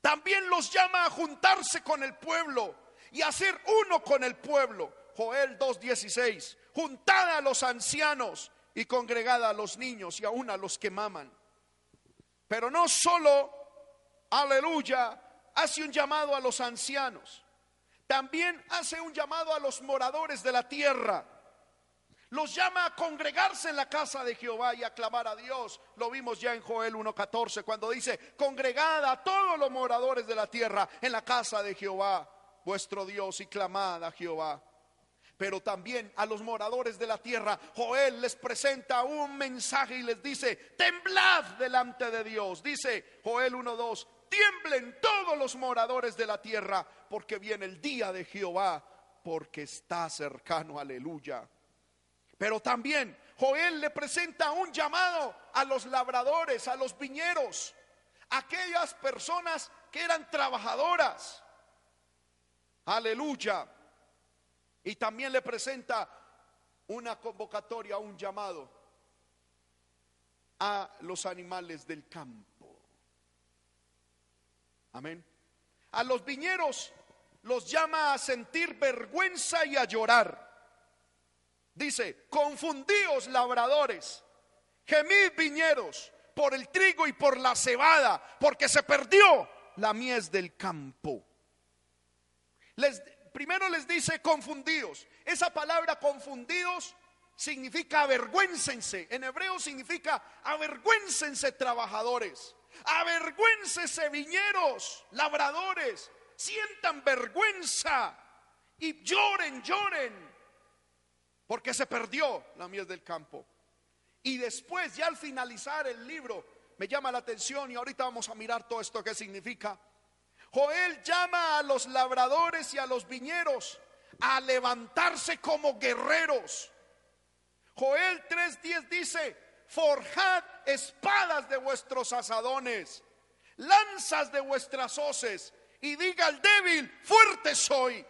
También los llama a juntarse con el pueblo y a ser uno con el pueblo. Joel 2.16, juntad a los ancianos y congregad a los niños y aún a los que maman. Pero no solo aleluya, hace un llamado a los ancianos. También hace un llamado a los moradores de la tierra. Los llama a congregarse en la casa de Jehová y a clamar a Dios. Lo vimos ya en Joel 1.14 cuando dice, congregad a todos los moradores de la tierra en la casa de Jehová, vuestro Dios, y clamad a Jehová. Pero también a los moradores de la tierra, Joel les presenta un mensaje y les dice, temblad delante de Dios. Dice Joel 1.2, tiemblen todos los moradores de la tierra, porque viene el día de Jehová, porque está cercano, aleluya. Pero también Joel le presenta un llamado a los labradores, a los viñeros, aquellas personas que eran trabajadoras. Aleluya. Y también le presenta una convocatoria, un llamado a los animales del campo. Amén. A los viñeros los llama a sentir vergüenza y a llorar. Dice, confundíos labradores, gemid viñeros por el trigo y por la cebada, porque se perdió la mies del campo. Les, primero les dice confundidos. Esa palabra confundidos significa avergüéncense. En hebreo significa avergüéncense trabajadores. Avergüéncese viñeros, labradores, sientan vergüenza y lloren, lloren, porque se perdió la miel del campo. Y después, ya al finalizar el libro, me llama la atención y ahorita vamos a mirar todo esto que significa. Joel llama a los labradores y a los viñeros a levantarse como guerreros. Joel 3:10 dice, forjad espadas de vuestros asadones, lanzas de vuestras hoces, y diga al débil, fuerte soy.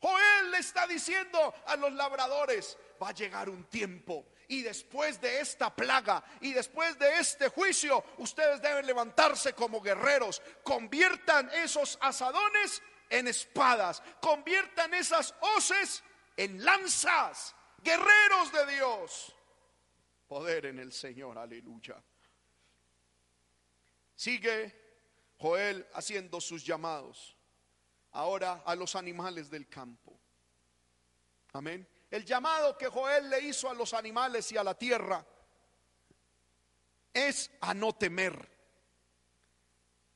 Joel le está diciendo a los labradores, va a llegar un tiempo y después de esta plaga y después de este juicio, ustedes deben levantarse como guerreros. Conviertan esos asadones en espadas. Conviertan esas hoces en lanzas. Guerreros de Dios poder en el Señor, aleluya. Sigue Joel haciendo sus llamados, ahora a los animales del campo. Amén. El llamado que Joel le hizo a los animales y a la tierra es a no temer.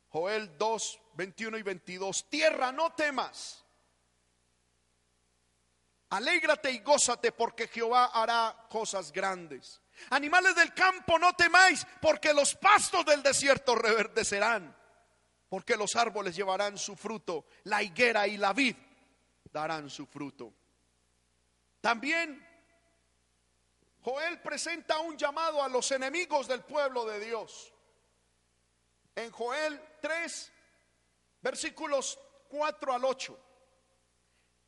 Joel 2, 21 y 22. Tierra, no temas. Alégrate y gózate porque Jehová hará cosas grandes. Animales del campo, no temáis, porque los pastos del desierto reverdecerán. porque los árboles llevarán su fruto, la higuera y la vid darán su fruto. También Joel presenta un llamado a los enemigos del pueblo de Dios. En Joel 3, versículos 4 al 8,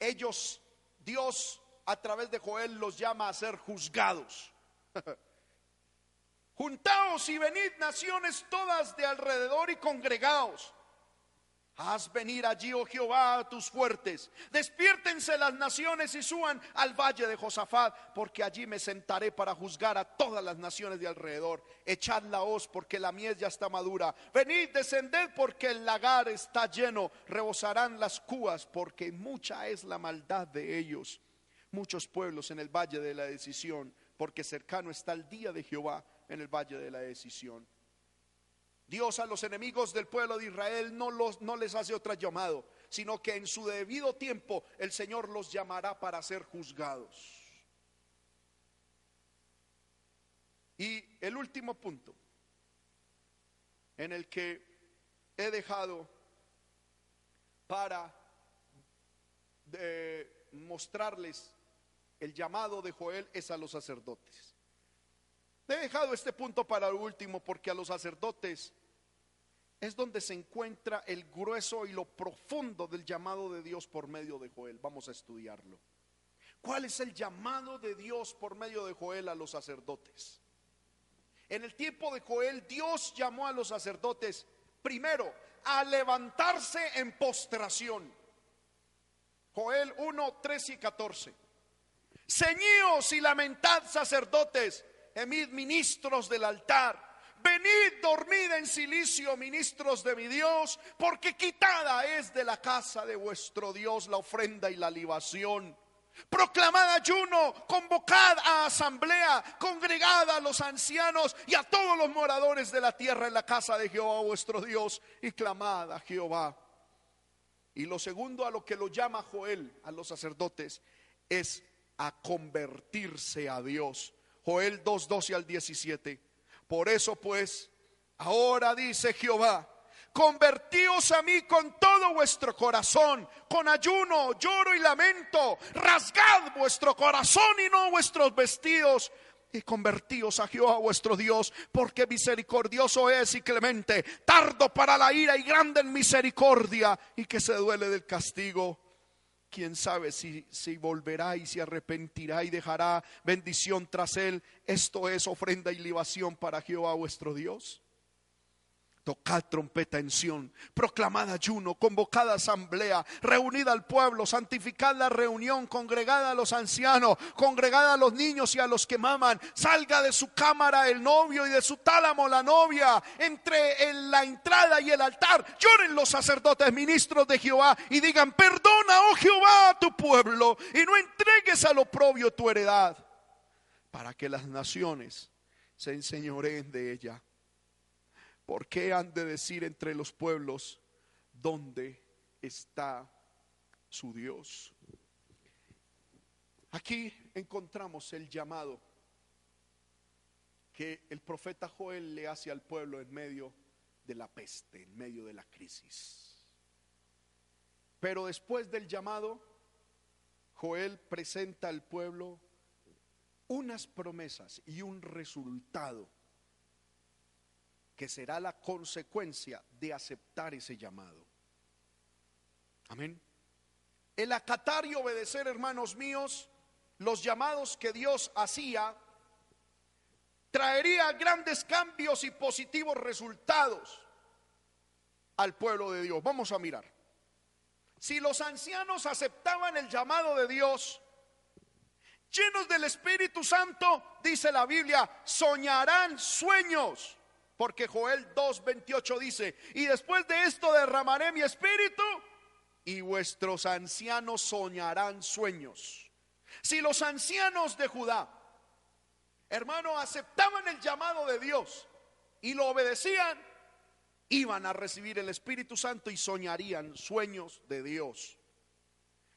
ellos, Dios a través de Joel los llama a ser juzgados. Juntaos y venid naciones todas de alrededor y congregaos. Haz venir allí, oh Jehová, a tus fuertes. Despiértense las naciones y suban al valle de Josafat, porque allí me sentaré para juzgar a todas las naciones de alrededor. Echad la hoz, porque la miel ya está madura. Venid, descended, porque el lagar está lleno. Rebosarán las cúas, porque mucha es la maldad de ellos. Muchos pueblos en el valle de la decisión, porque cercano está el día de Jehová en el valle de la decisión. Dios a los enemigos del pueblo de Israel no, los, no les hace otro llamado, sino que en su debido tiempo el Señor los llamará para ser juzgados. Y el último punto en el que he dejado para mostrarles el llamado de Joel es a los sacerdotes. He dejado este punto para último porque a los sacerdotes es donde se encuentra el grueso y lo profundo del llamado de Dios por medio de Joel. Vamos a estudiarlo. ¿Cuál es el llamado de Dios por medio de Joel a los sacerdotes? En el tiempo de Joel, Dios llamó a los sacerdotes primero a levantarse en postración. Joel 1, 13 y 14. Ceñíos y lamentad sacerdotes emid ministros del altar. Venid, dormid en silicio, ministros de mi Dios, porque quitada es de la casa de vuestro Dios la ofrenda y la libación. Proclamad ayuno, convocad a asamblea, congregad a los ancianos y a todos los moradores de la tierra en la casa de Jehová vuestro Dios y clamad a Jehová. Y lo segundo a lo que lo llama Joel a los sacerdotes es a convertirse a Dios. Joel 2, 12 al 17. Por eso pues, ahora dice Jehová, convertíos a mí con todo vuestro corazón, con ayuno, lloro y lamento, rasgad vuestro corazón y no vuestros vestidos. Y convertíos a Jehová vuestro Dios, porque misericordioso es y clemente, tardo para la ira y grande en misericordia, y que se duele del castigo quién sabe si, si volverá y se arrepentirá y dejará bendición tras él. Esto es ofrenda y libación para Jehová vuestro Dios. Tocad trompeta en Sión, proclamad ayuno, convocad asamblea, reunid al pueblo, santificad la reunión, congregad a los ancianos, congregad a los niños y a los que maman, salga de su cámara el novio y de su tálamo la novia, entre en la entrada y el altar, lloren los sacerdotes ministros de Jehová y digan, perdona, oh Jehová, a tu pueblo, y no entregues al oprobio tu heredad, para que las naciones se enseñoreen de ella ¿Por qué han de decir entre los pueblos dónde está su Dios? Aquí encontramos el llamado que el profeta Joel le hace al pueblo en medio de la peste, en medio de la crisis. Pero después del llamado, Joel presenta al pueblo unas promesas y un resultado que será la consecuencia de aceptar ese llamado. Amén. El acatar y obedecer, hermanos míos, los llamados que Dios hacía, traería grandes cambios y positivos resultados al pueblo de Dios. Vamos a mirar. Si los ancianos aceptaban el llamado de Dios, llenos del Espíritu Santo, dice la Biblia, soñarán sueños porque Joel 2.28 dice, y después de esto derramaré mi espíritu y vuestros ancianos soñarán sueños. Si los ancianos de Judá, hermano, aceptaban el llamado de Dios y lo obedecían, iban a recibir el Espíritu Santo y soñarían sueños de Dios.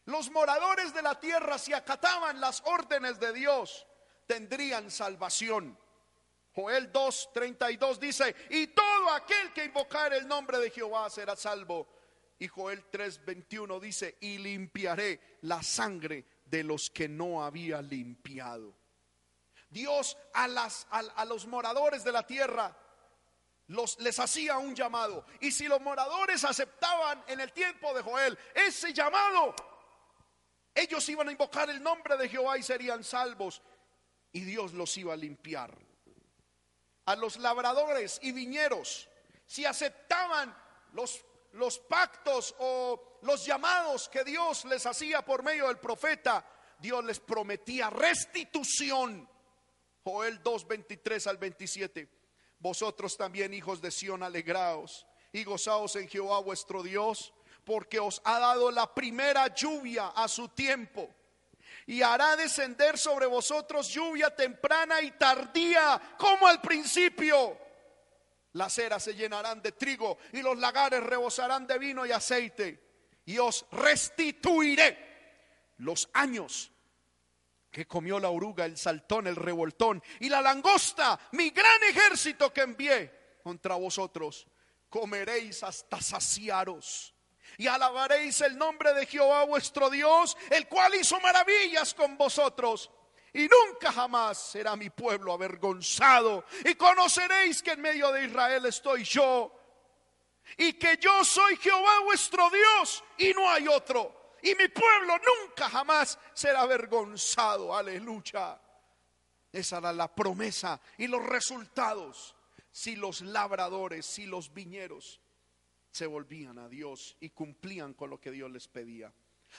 Los moradores de la tierra, si acataban las órdenes de Dios, tendrían salvación. Joel 2:32 dice, y todo aquel que invocar el nombre de Jehová será salvo. Y Joel 3:21 dice, y limpiaré la sangre de los que no había limpiado. Dios a, las, a, los moradores de la tierra los, les hacía un llamado. Y si los moradores aceptaban en el tiempo de Joel ese llamado, ellos iban a invocar el nombre de Jehová y serían salvos. Y Dios los iba a limpiar a los labradores y viñeros, si aceptaban los, los pactos o los llamados que Dios les hacía por medio del profeta, Dios les prometía restitución. Joel 2, 23 al 27. Vosotros también, hijos de Sión, alegraos y gozaos en Jehová vuestro Dios, porque os ha dado la primera lluvia a su tiempo y hará descender sobre vosotros lluvia temprana y tardía, como al principio. Las eras se llenarán de trigo y los lagares rebosarán de vino y aceite. Y os restituiré los años que comió la oruga, el saltón, el revoltón y la langosta, mi gran ejército que envié contra vosotros. Comeréis hasta saciaros y alabaréis el nombre de Jehová vuestro Dios, el cual hizo maravillas con vosotros. Y nunca jamás será mi pueblo avergonzado. Y conoceréis que en medio de Israel estoy yo. Y que yo soy Jehová vuestro Dios y no hay otro. Y mi pueblo nunca jamás será avergonzado. Aleluya. Esa era la promesa y los resultados. Si los labradores, si los viñeros se volvían a Dios y cumplían con lo que Dios les pedía.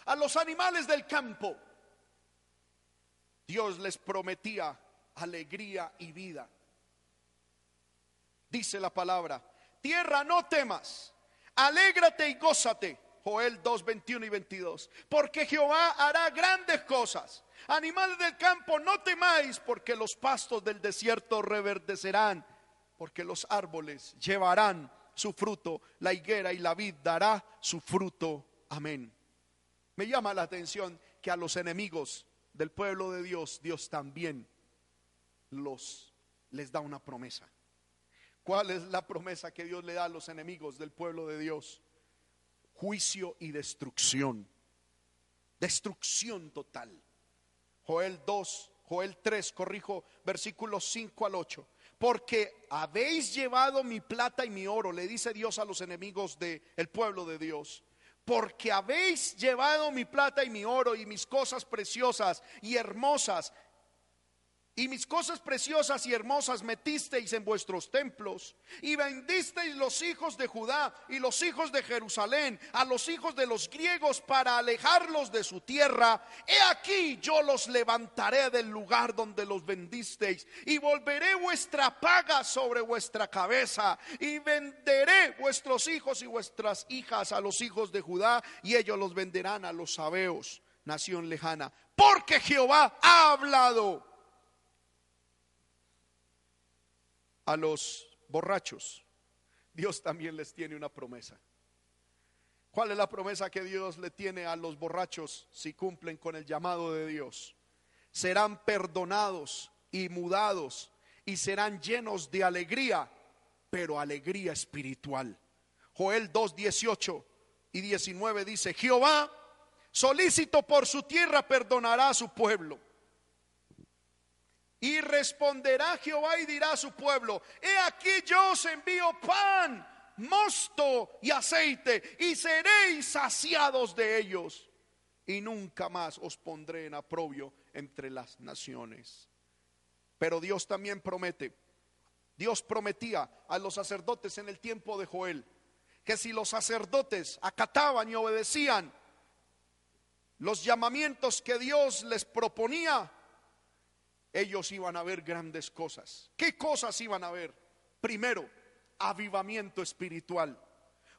A los animales del campo, Dios les prometía alegría y vida. Dice la palabra, tierra no temas, alégrate y gózate. Joel 2, 21 y 22. Porque Jehová hará grandes cosas. Animales del campo, no temáis, porque los pastos del desierto reverdecerán, porque los árboles llevarán su fruto, la higuera y la vid dará su fruto. Amén. Me llama la atención que a los enemigos del pueblo de Dios, Dios también los les da una promesa. ¿Cuál es la promesa que Dios le da a los enemigos del pueblo de Dios? Juicio y destrucción. Destrucción total. Joel 2, Joel 3, corrijo, versículos 5 al 8 porque habéis llevado mi plata y mi oro, le dice Dios a los enemigos del pueblo de Dios. Porque habéis llevado mi plata y mi oro y mis cosas preciosas y hermosas y mis cosas preciosas y hermosas metisteis en vuestros templos, y vendisteis los hijos de Judá y los hijos de Jerusalén a los hijos de los griegos para alejarlos de su tierra. He aquí yo los levantaré del lugar donde los vendisteis, y volveré vuestra paga sobre vuestra cabeza, y venderé vuestros hijos y vuestras hijas a los hijos de Judá, y ellos los venderán a los sabeos, nación lejana, porque Jehová ha hablado a los borrachos, Dios también les tiene una promesa. ¿Cuál es la promesa que Dios le tiene a los borrachos si cumplen con el llamado de Dios? Serán perdonados y mudados y serán llenos de alegría, pero alegría espiritual. Joel 2, 18 y 19 dice, Jehová, solícito por su tierra, perdonará a su pueblo y responderá Jehová y dirá a su pueblo, he aquí yo os envío pan, mosto y aceite, y seréis saciados de ellos, y nunca más os pondré en aprobio entre las naciones. Pero Dios también promete, Dios prometía a los sacerdotes en el tiempo de Joel, que si los sacerdotes acataban y obedecían los llamamientos que Dios les proponía, ellos iban a ver grandes cosas. ¿Qué cosas iban a ver? Primero, avivamiento espiritual.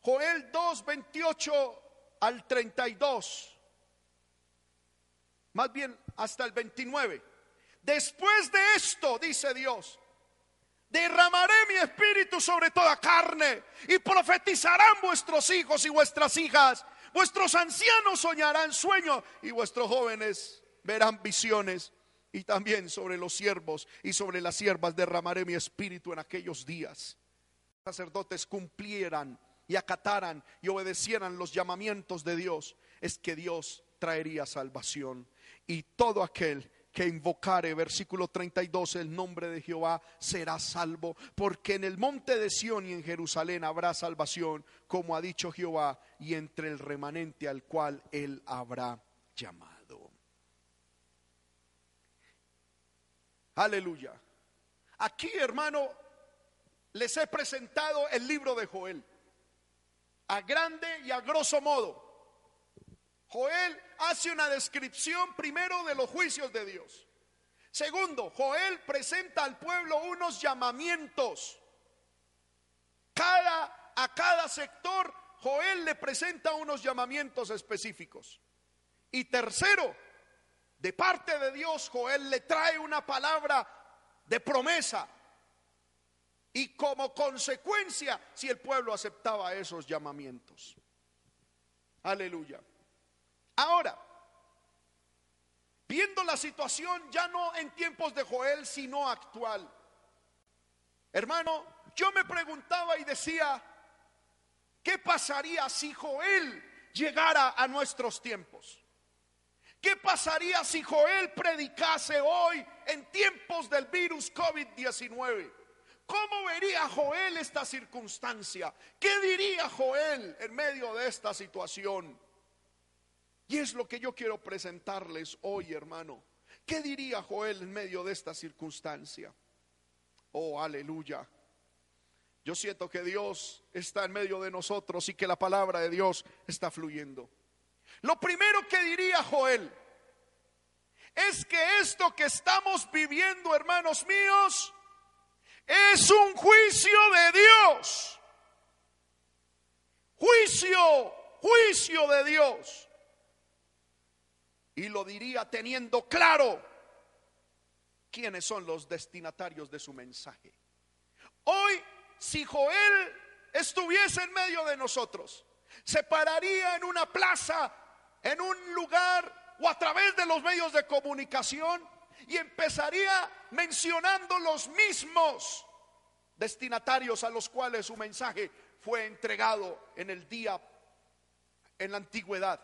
Joel 2, 28 al 32. Más bien hasta el 29. Después de esto, dice Dios, derramaré mi espíritu sobre toda carne y profetizarán vuestros hijos y vuestras hijas. Vuestros ancianos soñarán sueños y vuestros jóvenes verán visiones y también sobre los siervos y sobre las siervas derramaré mi espíritu en aquellos días. Sacerdotes cumplieran y acataran y obedecieran los llamamientos de Dios, es que Dios traería salvación. Y todo aquel que invocare, versículo 32, el nombre de Jehová será salvo, porque en el monte de Sión y en Jerusalén habrá salvación, como ha dicho Jehová, y entre el remanente al cual él habrá llamado. Aleluya. Aquí, hermano, les he presentado el libro de Joel, a grande y a grosso modo. Joel hace una descripción primero de los juicios de Dios. Segundo, Joel presenta al pueblo unos llamamientos. Cada, a cada sector, Joel le presenta unos llamamientos específicos. Y tercero, de parte de Dios, Joel le trae una palabra de promesa. Y como consecuencia, si el pueblo aceptaba esos llamamientos. Aleluya. Ahora, viendo la situación ya no en tiempos de Joel, sino actual. Hermano, yo me preguntaba y decía, ¿qué pasaría si Joel llegara a nuestros tiempos? ¿Qué pasaría si Joel predicase hoy en tiempos del virus COVID-19? ¿Cómo vería Joel esta circunstancia? ¿Qué diría Joel en medio de esta situación? Y es lo que yo quiero presentarles hoy, hermano. ¿Qué diría Joel en medio de esta circunstancia? Oh, aleluya. Yo siento que Dios está en medio de nosotros y que la palabra de Dios está fluyendo. Lo primero que diría Joel es que esto que estamos viviendo, hermanos míos, es un juicio de Dios. Juicio, juicio de Dios. Y lo diría teniendo claro quiénes son los destinatarios de su mensaje. Hoy, si Joel estuviese en medio de nosotros, se pararía en una plaza, en un lugar o a través de los medios de comunicación y empezaría mencionando los mismos destinatarios a los cuales su mensaje fue entregado en el día, en la antigüedad.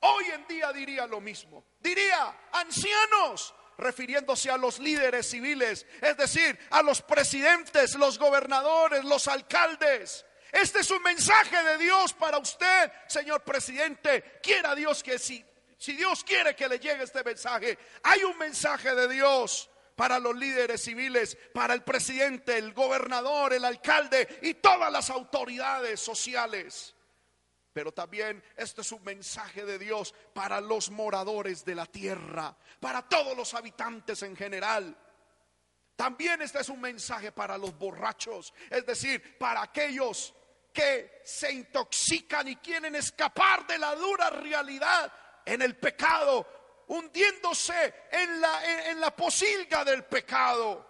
Hoy en día diría lo mismo. Diría, ancianos, refiriéndose a los líderes civiles, es decir, a los presidentes, los gobernadores, los alcaldes. Este es un mensaje de Dios para usted, señor presidente. Quiera Dios que si, si Dios quiere que le llegue este mensaje, hay un mensaje de Dios para los líderes civiles, para el presidente, el gobernador, el alcalde y todas las autoridades sociales. Pero también este es un mensaje de Dios para los moradores de la tierra, para todos los habitantes en general. También este es un mensaje para los borrachos, es decir, para aquellos que se intoxican y quieren escapar de la dura realidad en el pecado, hundiéndose en la, en, la posilga del pecado.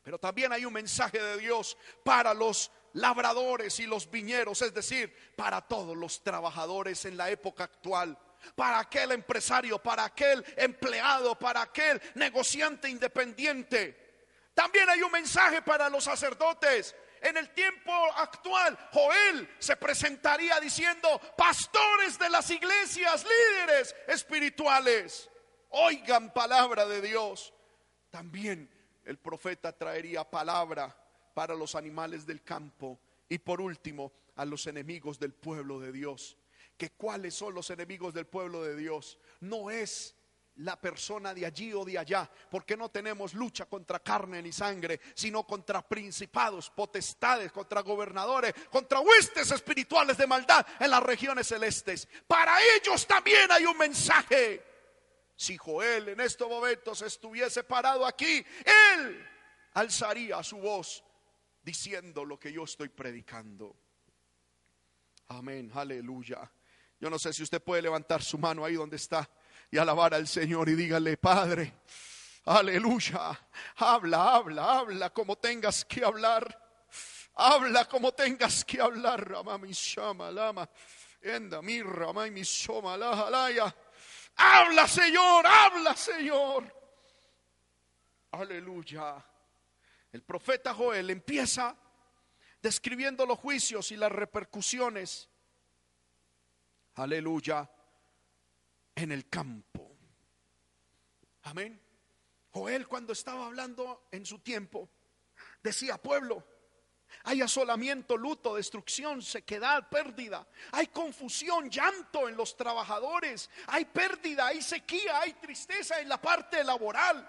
Pero también hay un mensaje de Dios para los labradores y los viñeros, es decir, para todos los trabajadores en la época actual, para aquel empresario, para aquel empleado, para aquel negociante independiente. También hay un mensaje para los sacerdotes. En el tiempo actual, Joel se presentaría diciendo, pastores de las iglesias, líderes espirituales, oigan palabra de Dios. También el profeta traería palabra para los animales del campo y por último a los enemigos del pueblo de Dios. ¿Que cuáles son los enemigos del pueblo de Dios? No es la persona de allí o de allá, porque no tenemos lucha contra carne ni sangre, sino contra principados, potestades, contra gobernadores, contra huestes espirituales de maldad en las regiones celestes. Para ellos también hay un mensaje. Si Joel en estos momentos estuviese parado aquí, él alzaría su voz diciendo lo que yo estoy predicando. Amén, aleluya. Yo no sé si usted puede levantar su mano ahí donde está y alabar al Señor y dígale, Padre, aleluya, habla, habla, habla como tengas que hablar. Habla como tengas que hablar, Rama mi shama lama. Enda mi rama mi shoma la Habla, Señor, habla, Señor. aleluya. El profeta Joel empieza describiendo los juicios y las repercusiones, aleluya, en el campo. Amén. Joel cuando estaba hablando en su tiempo, decía, pueblo, hay asolamiento, luto, destrucción, sequedad, pérdida. Hay confusión, llanto en los trabajadores. Hay pérdida, hay sequía, hay tristeza en la parte laboral.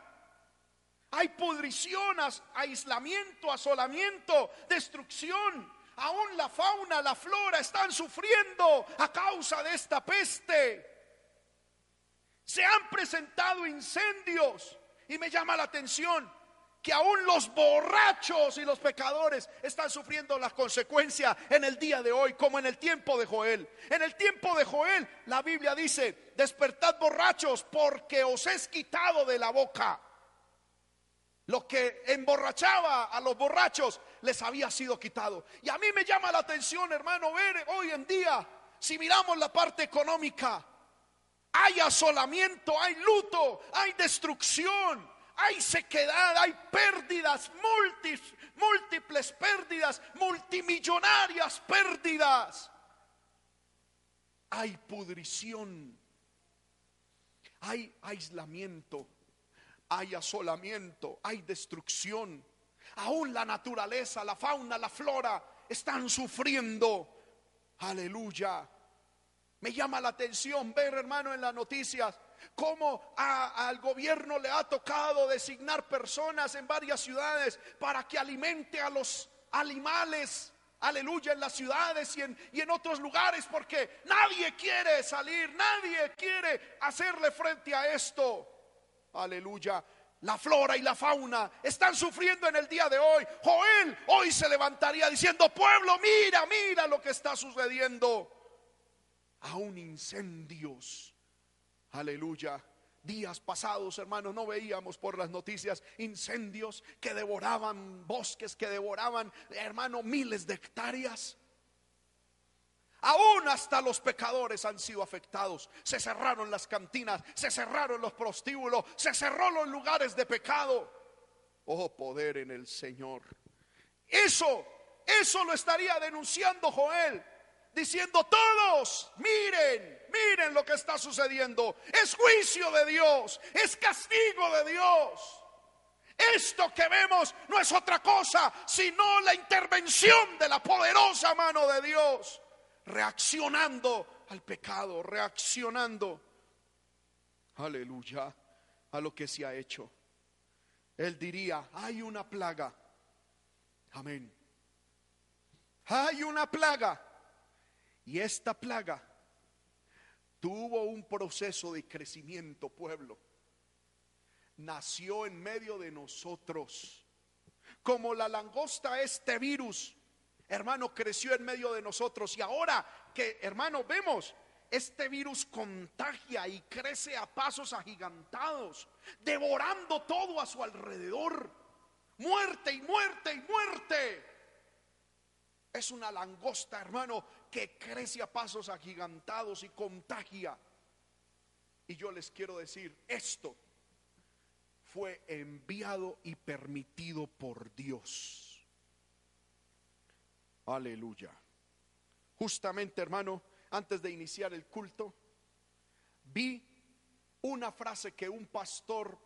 Hay pudrición, aislamiento, asolamiento, destrucción. Aún la fauna, la flora están sufriendo a causa de esta peste. Se han presentado incendios y me llama la atención que aún los borrachos y los pecadores están sufriendo las consecuencias en el día de hoy, como en el tiempo de Joel. En el tiempo de Joel, la Biblia dice, despertad borrachos porque os es quitado de la boca. Lo que emborrachaba a los borrachos les había sido quitado. Y a mí me llama la atención, hermano, ver hoy en día, si miramos la parte económica, hay asolamiento, hay luto, hay destrucción hay sequedad, hay pérdidas, múltiples, pérdidas, multimillonarias pérdidas. Hay pudrición, hay aislamiento, hay asolamiento, hay destrucción. Aún la naturaleza, la fauna, la flora están sufriendo. Aleluya. Me llama la atención ver, hermano, en las noticias cómo al gobierno le ha tocado designar personas en varias ciudades para que alimente a los animales, aleluya, en las ciudades y en, y en otros lugares, porque nadie quiere salir, nadie quiere hacerle frente a esto. Aleluya. La flora y la fauna están sufriendo en el día de hoy. Joel hoy se levantaría diciendo, pueblo, mira, mira lo que está sucediendo. Aún incendios Aleluya. Días pasados, hermanos, no veíamos por las noticias incendios que devoraban bosques, que devoraban, hermano, miles de hectáreas. Aún hasta los pecadores han sido afectados. Se cerraron las cantinas, se cerraron los prostíbulos, se cerró los lugares de pecado. Oh, poder en el Señor. Eso, eso lo estaría denunciando Joel diciendo todos, miren, miren lo que está sucediendo. Es juicio de Dios, es castigo de Dios. Esto que vemos no es otra cosa sino la intervención de la poderosa mano de Dios, reaccionando al pecado, reaccionando, aleluya, a lo que se ha hecho. Él diría, hay una plaga. Amén. Hay una plaga y esta plaga tuvo un proceso de crecimiento, pueblo. Nació en medio de nosotros. Como la langosta, este virus, hermano, creció en medio de nosotros. Y ahora que, hermano, vemos, este virus contagia y crece a pasos agigantados, devorando todo a su alrededor. Muerte y muerte y muerte. Es una langosta, hermano, que crece a pasos agigantados y contagia. Y yo les quiero decir, esto fue enviado y permitido por Dios. Aleluya. Justamente, hermano, antes de iniciar el culto, vi una frase que un pastor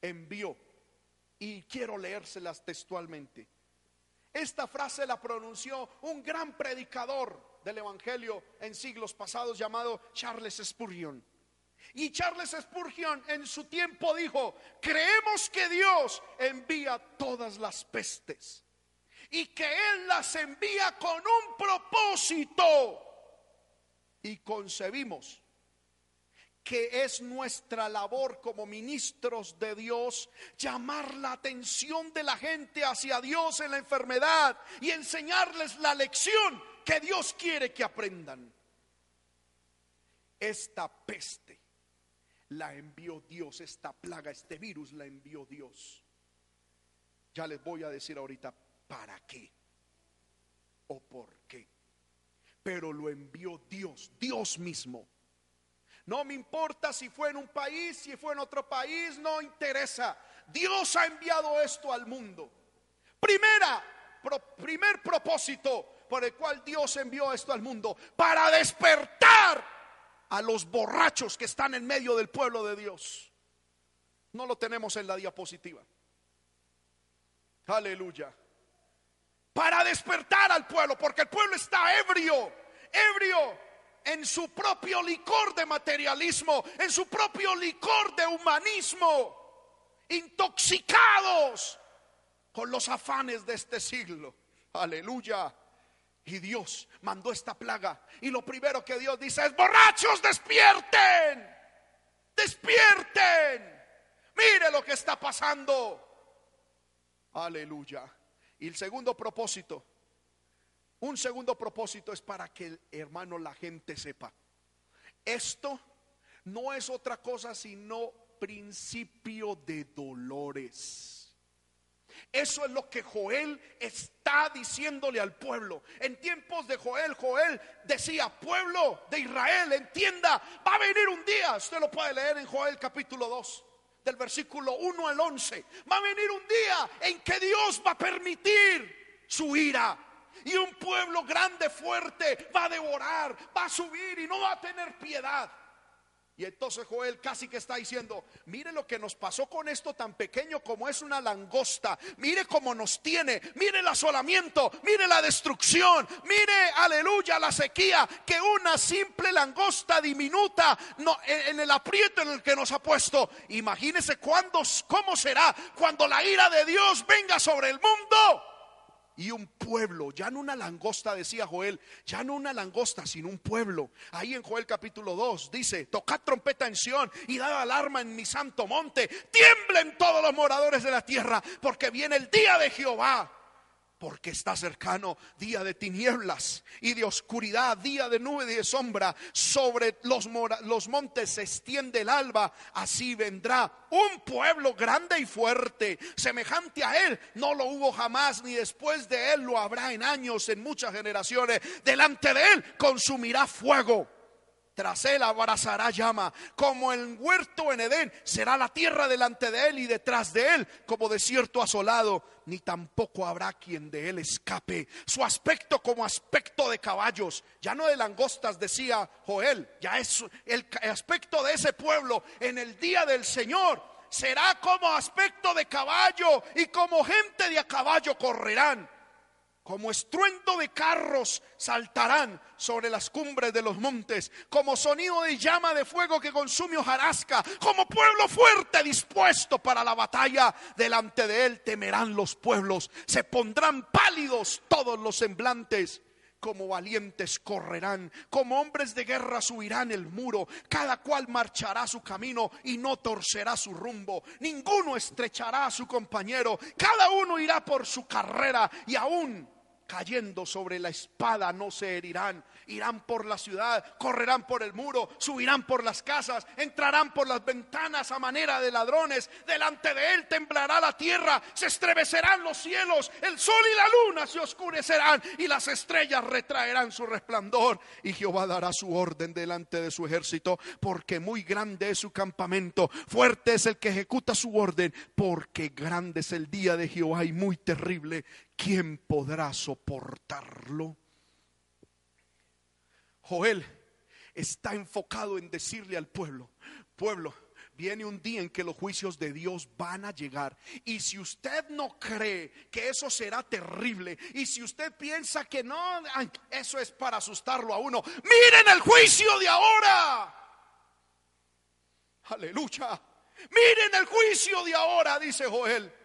envió y quiero leérselas textualmente. Esta frase la pronunció un gran predicador del Evangelio en siglos pasados llamado Charles Spurgeon. Y Charles Spurgeon en su tiempo dijo, creemos que Dios envía todas las pestes y que Él las envía con un propósito. Y concebimos que es nuestra labor como ministros de Dios, llamar la atención de la gente hacia Dios en la enfermedad y enseñarles la lección que Dios quiere que aprendan. Esta peste la envió Dios, esta plaga, este virus la envió Dios. Ya les voy a decir ahorita para qué o por qué. Pero lo envió Dios, Dios mismo no me importa si fue en un país, si fue en otro país, no interesa. Dios ha enviado esto al mundo. Primera, primer propósito por el cual Dios envió esto al mundo, para despertar a los borrachos que están en medio del pueblo de Dios. No lo tenemos en la diapositiva. Aleluya. Para despertar al pueblo, porque el pueblo está ebrio, ebrio en su propio licor de materialismo, en su propio licor de humanismo, intoxicados con los afanes de este siglo. Aleluya. Y Dios mandó esta plaga. Y lo primero que Dios dice es, borrachos, despierten. Despierten. Mire lo que está pasando. Aleluya. Y el segundo propósito, un segundo propósito es para que, hermano, la gente sepa. Esto no es otra cosa sino principio de dolores. Eso es lo que Joel está diciéndole al pueblo. En tiempos de Joel, Joel decía, pueblo de Israel, entienda, va a venir un día, usted lo puede leer en Joel capítulo 2 del versículo 1 al 11. Va a venir un día en que Dios va a permitir su ira. Y un pueblo grande, fuerte, va a devorar, va a subir y no va a tener piedad. Y entonces Joel casi que está diciendo, mire lo que nos pasó con esto tan pequeño como es una langosta, mire cómo nos tiene, mire el asolamiento, mire la destrucción, mire, aleluya, la sequía, que una simple langosta diminuta no, en, el aprieto en el que nos ha puesto. Imagínese cuándo, cómo será cuando la ira de Dios venga sobre el mundo y un pueblo, ya no una langosta, decía Joel, ya no una langosta, sino un pueblo. Ahí en Joel capítulo 2 dice, tocad trompeta en Sión y dad alarma en mi santo monte, tiemblen todos los moradores de la tierra, porque viene el día de Jehová porque está cercano día de tinieblas y de oscuridad, día de nube y de sombra. Sobre los, los montes se extiende el alba, así vendrá un pueblo grande y fuerte, semejante a él. No lo hubo jamás, ni después de él lo habrá en años, en muchas generaciones. Delante de él consumirá fuego tras él abrazará llama, como el huerto en Edén, será la tierra delante de él y detrás de él, como desierto asolado, ni tampoco habrá quien de él escape. Su aspecto como aspecto de caballos, ya no de langostas, decía Joel, ya es el aspecto de ese pueblo en el día del Señor. Será como aspecto de caballo y como gente de a caballo correrán como estruendo de carros saltarán sobre las cumbres de los montes, como sonido de llama de fuego que consume hojarasca, como pueblo fuerte dispuesto para la batalla. Delante de él temerán los pueblos, se pondrán pálidos todos los semblantes como valientes correrán, como hombres de guerra subirán el muro, cada cual marchará su camino y no torcerá su rumbo, ninguno estrechará a su compañero, cada uno irá por su carrera y aún cayendo sobre la espada no se herirán. Irán por la ciudad, correrán por el muro, subirán por las casas, entrarán por las ventanas a manera de ladrones. Delante de él temblará la tierra, se estremecerán los cielos, el sol y la luna se oscurecerán y las estrellas retraerán su resplandor. Y Jehová dará su orden delante de su ejército, porque muy grande es su campamento, fuerte es el que ejecuta su orden, porque grande es el día de Jehová y muy terrible. ¿Quién podrá soportarlo? Joel está enfocado en decirle al pueblo, pueblo, viene un día en que los juicios de Dios van a llegar. Y si usted no cree que eso será terrible, y si usted piensa que no, eso es para asustarlo a uno, miren el juicio de ahora. Aleluya. Miren el juicio de ahora, dice Joel.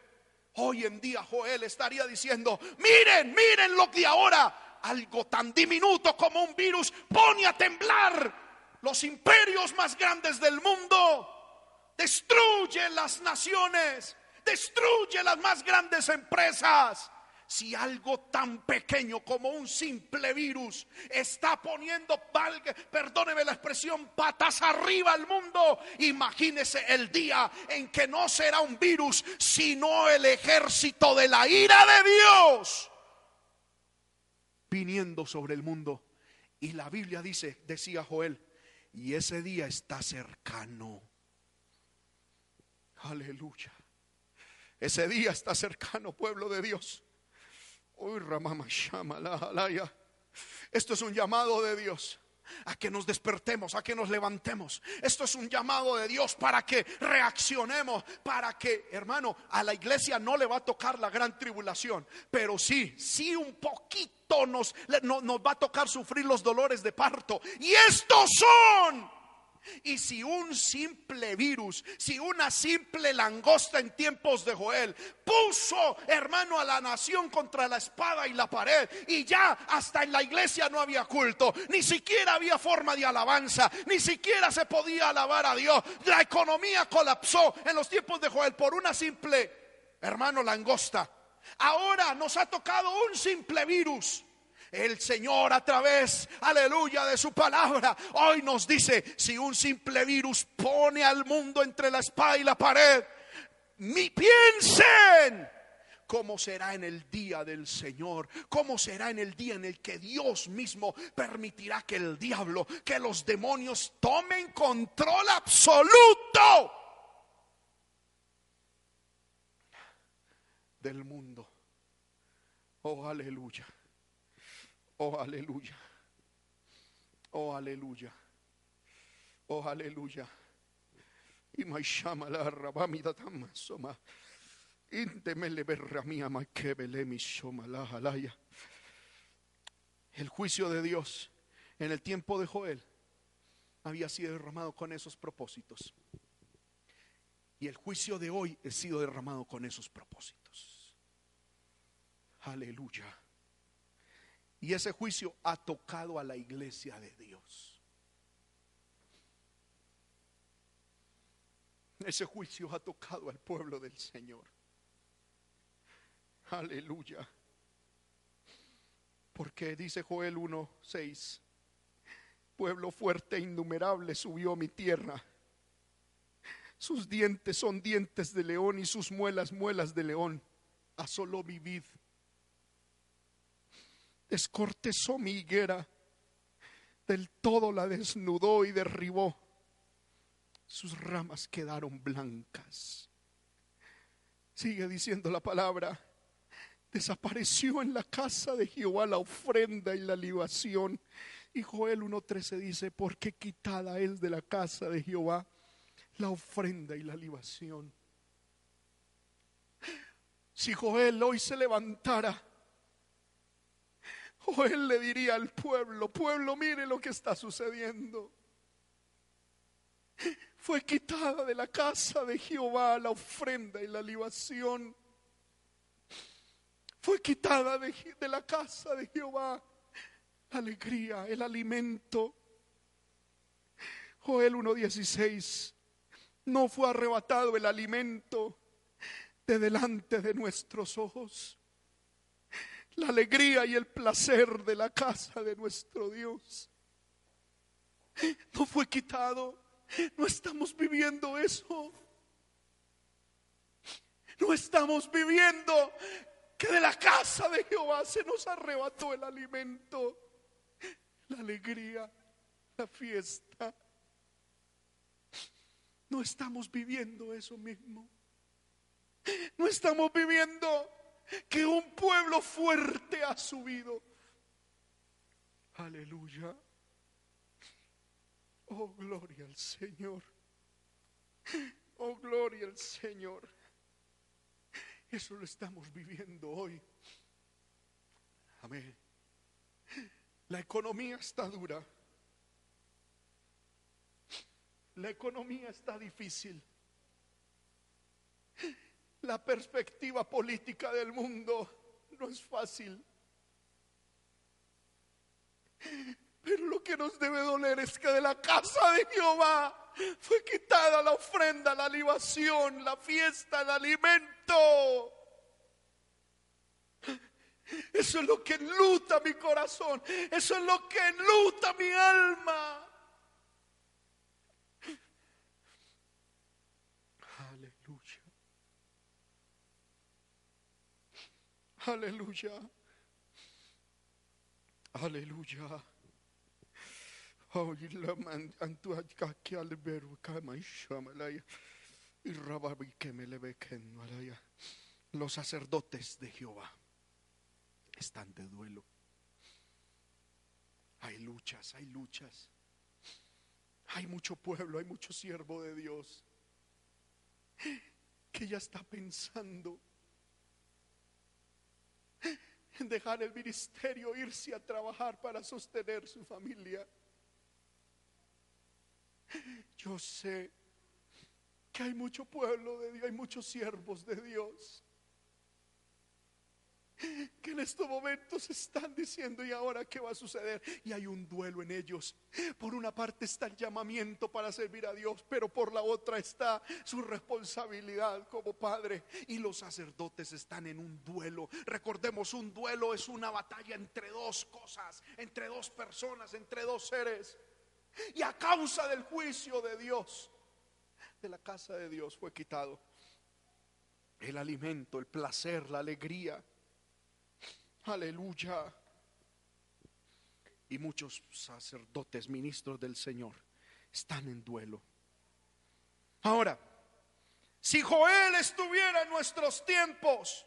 Hoy en día Joel estaría diciendo, miren, miren lo que ahora, algo tan diminuto como un virus pone a temblar los imperios más grandes del mundo, destruye las naciones, destruye las más grandes empresas si algo tan pequeño como un simple virus está poniendo, perdóneme la expresión, patas arriba al mundo, imagínese el día en que no será un virus, sino el ejército de la ira de Dios viniendo sobre el mundo. Y la Biblia dice, decía Joel, y ese día está cercano. Aleluya. Ese día está cercano, pueblo de Dios. Esto es un llamado de Dios a que nos despertemos, a que nos levantemos. Esto es un llamado de Dios para que reaccionemos, para que, hermano, a la iglesia no le va a tocar la gran tribulación, pero sí, sí un poquito nos, nos va a tocar sufrir los dolores de parto. Y estos son y si un simple virus, si una simple langosta en tiempos de Joel puso, hermano, a la nación contra la espada y la pared, y ya hasta en la iglesia no había culto, ni siquiera había forma de alabanza, ni siquiera se podía alabar a Dios. La economía colapsó en los tiempos de Joel por una simple, hermano, langosta. Ahora nos ha tocado un simple virus el Señor a través, aleluya, de su palabra, hoy nos dice, si un simple virus pone al mundo entre la espada y la pared, mi piensen cómo será en el día del Señor, cómo será en el día en el que Dios mismo permitirá que el diablo, que los demonios tomen control absoluto del mundo. Oh, aleluya. Oh, aleluya. Oh, aleluya. Oh, aleluya. Y llama la rabamida tamasoma. Intemele mi la. El juicio de Dios en el tiempo de Joel había sido derramado con esos propósitos. Y el juicio de hoy ha sido derramado con esos propósitos. Aleluya. Y ese juicio ha tocado a la iglesia de Dios. Ese juicio ha tocado al pueblo del Señor. Aleluya. Porque dice Joel 1:6, pueblo fuerte e innumerable subió mi tierra. Sus dientes son dientes de león y sus muelas muelas de león. Asoló mi vid descortezó mi higuera, del todo la desnudó y derribó. Sus ramas quedaron blancas. Sigue diciendo la palabra. Desapareció en la casa de Jehová la ofrenda y la libación. Y Joel 1.13 dice, porque quitada es de la casa de Jehová la ofrenda y la libación. Si Joel hoy se levantara o él le diría al pueblo, pueblo, mire lo que está sucediendo. Fue quitada de la casa de Jehová la ofrenda y la libación. Fue quitada de, la casa de Jehová la alegría, el alimento. Joel 1.16, no fue arrebatado el alimento de delante de nuestros ojos la alegría y el placer de la casa de nuestro Dios. No fue quitado. No estamos viviendo eso. No estamos viviendo que de la casa de Jehová se nos arrebató el alimento, la alegría, la fiesta. No estamos viviendo eso mismo. No estamos viviendo que un pueblo fuerte ha subido. Aleluya. Oh, gloria al Señor. Oh, gloria al Señor. Eso lo estamos viviendo hoy. Amén. La economía está dura. La economía está difícil la perspectiva política del mundo no es fácil. Pero lo que nos debe doler es que de la casa de Jehová fue quitada la ofrenda, la libación, la fiesta, el alimento. Eso es lo que enluta mi corazón. Eso es lo que enluta mi alma. Aleluya. Aleluya. Y rababi que me le ve que no hará. Los sacerdotes de Jehová están de duelo. Hay luchas, hay luchas. Hay mucho pueblo, hay mucho siervo de Dios que ya está pensando en dejar el ministerio, irse a trabajar para sostener su familia. Yo sé que hay mucho pueblo de Dios, hay muchos siervos de Dios que en estos momentos están diciendo y ahora qué va a suceder y hay un duelo en ellos. Por una parte está el llamamiento para servir a Dios, pero por la otra está su responsabilidad como padre y los sacerdotes están en un duelo. Recordemos, un duelo es una batalla entre dos cosas, entre dos personas, entre dos seres. Y a causa del juicio de Dios, de la casa de Dios fue quitado el alimento, el placer, la alegría Aleluya. Y muchos sacerdotes, ministros del Señor, están en duelo. Ahora, si Joel estuviera en nuestros tiempos,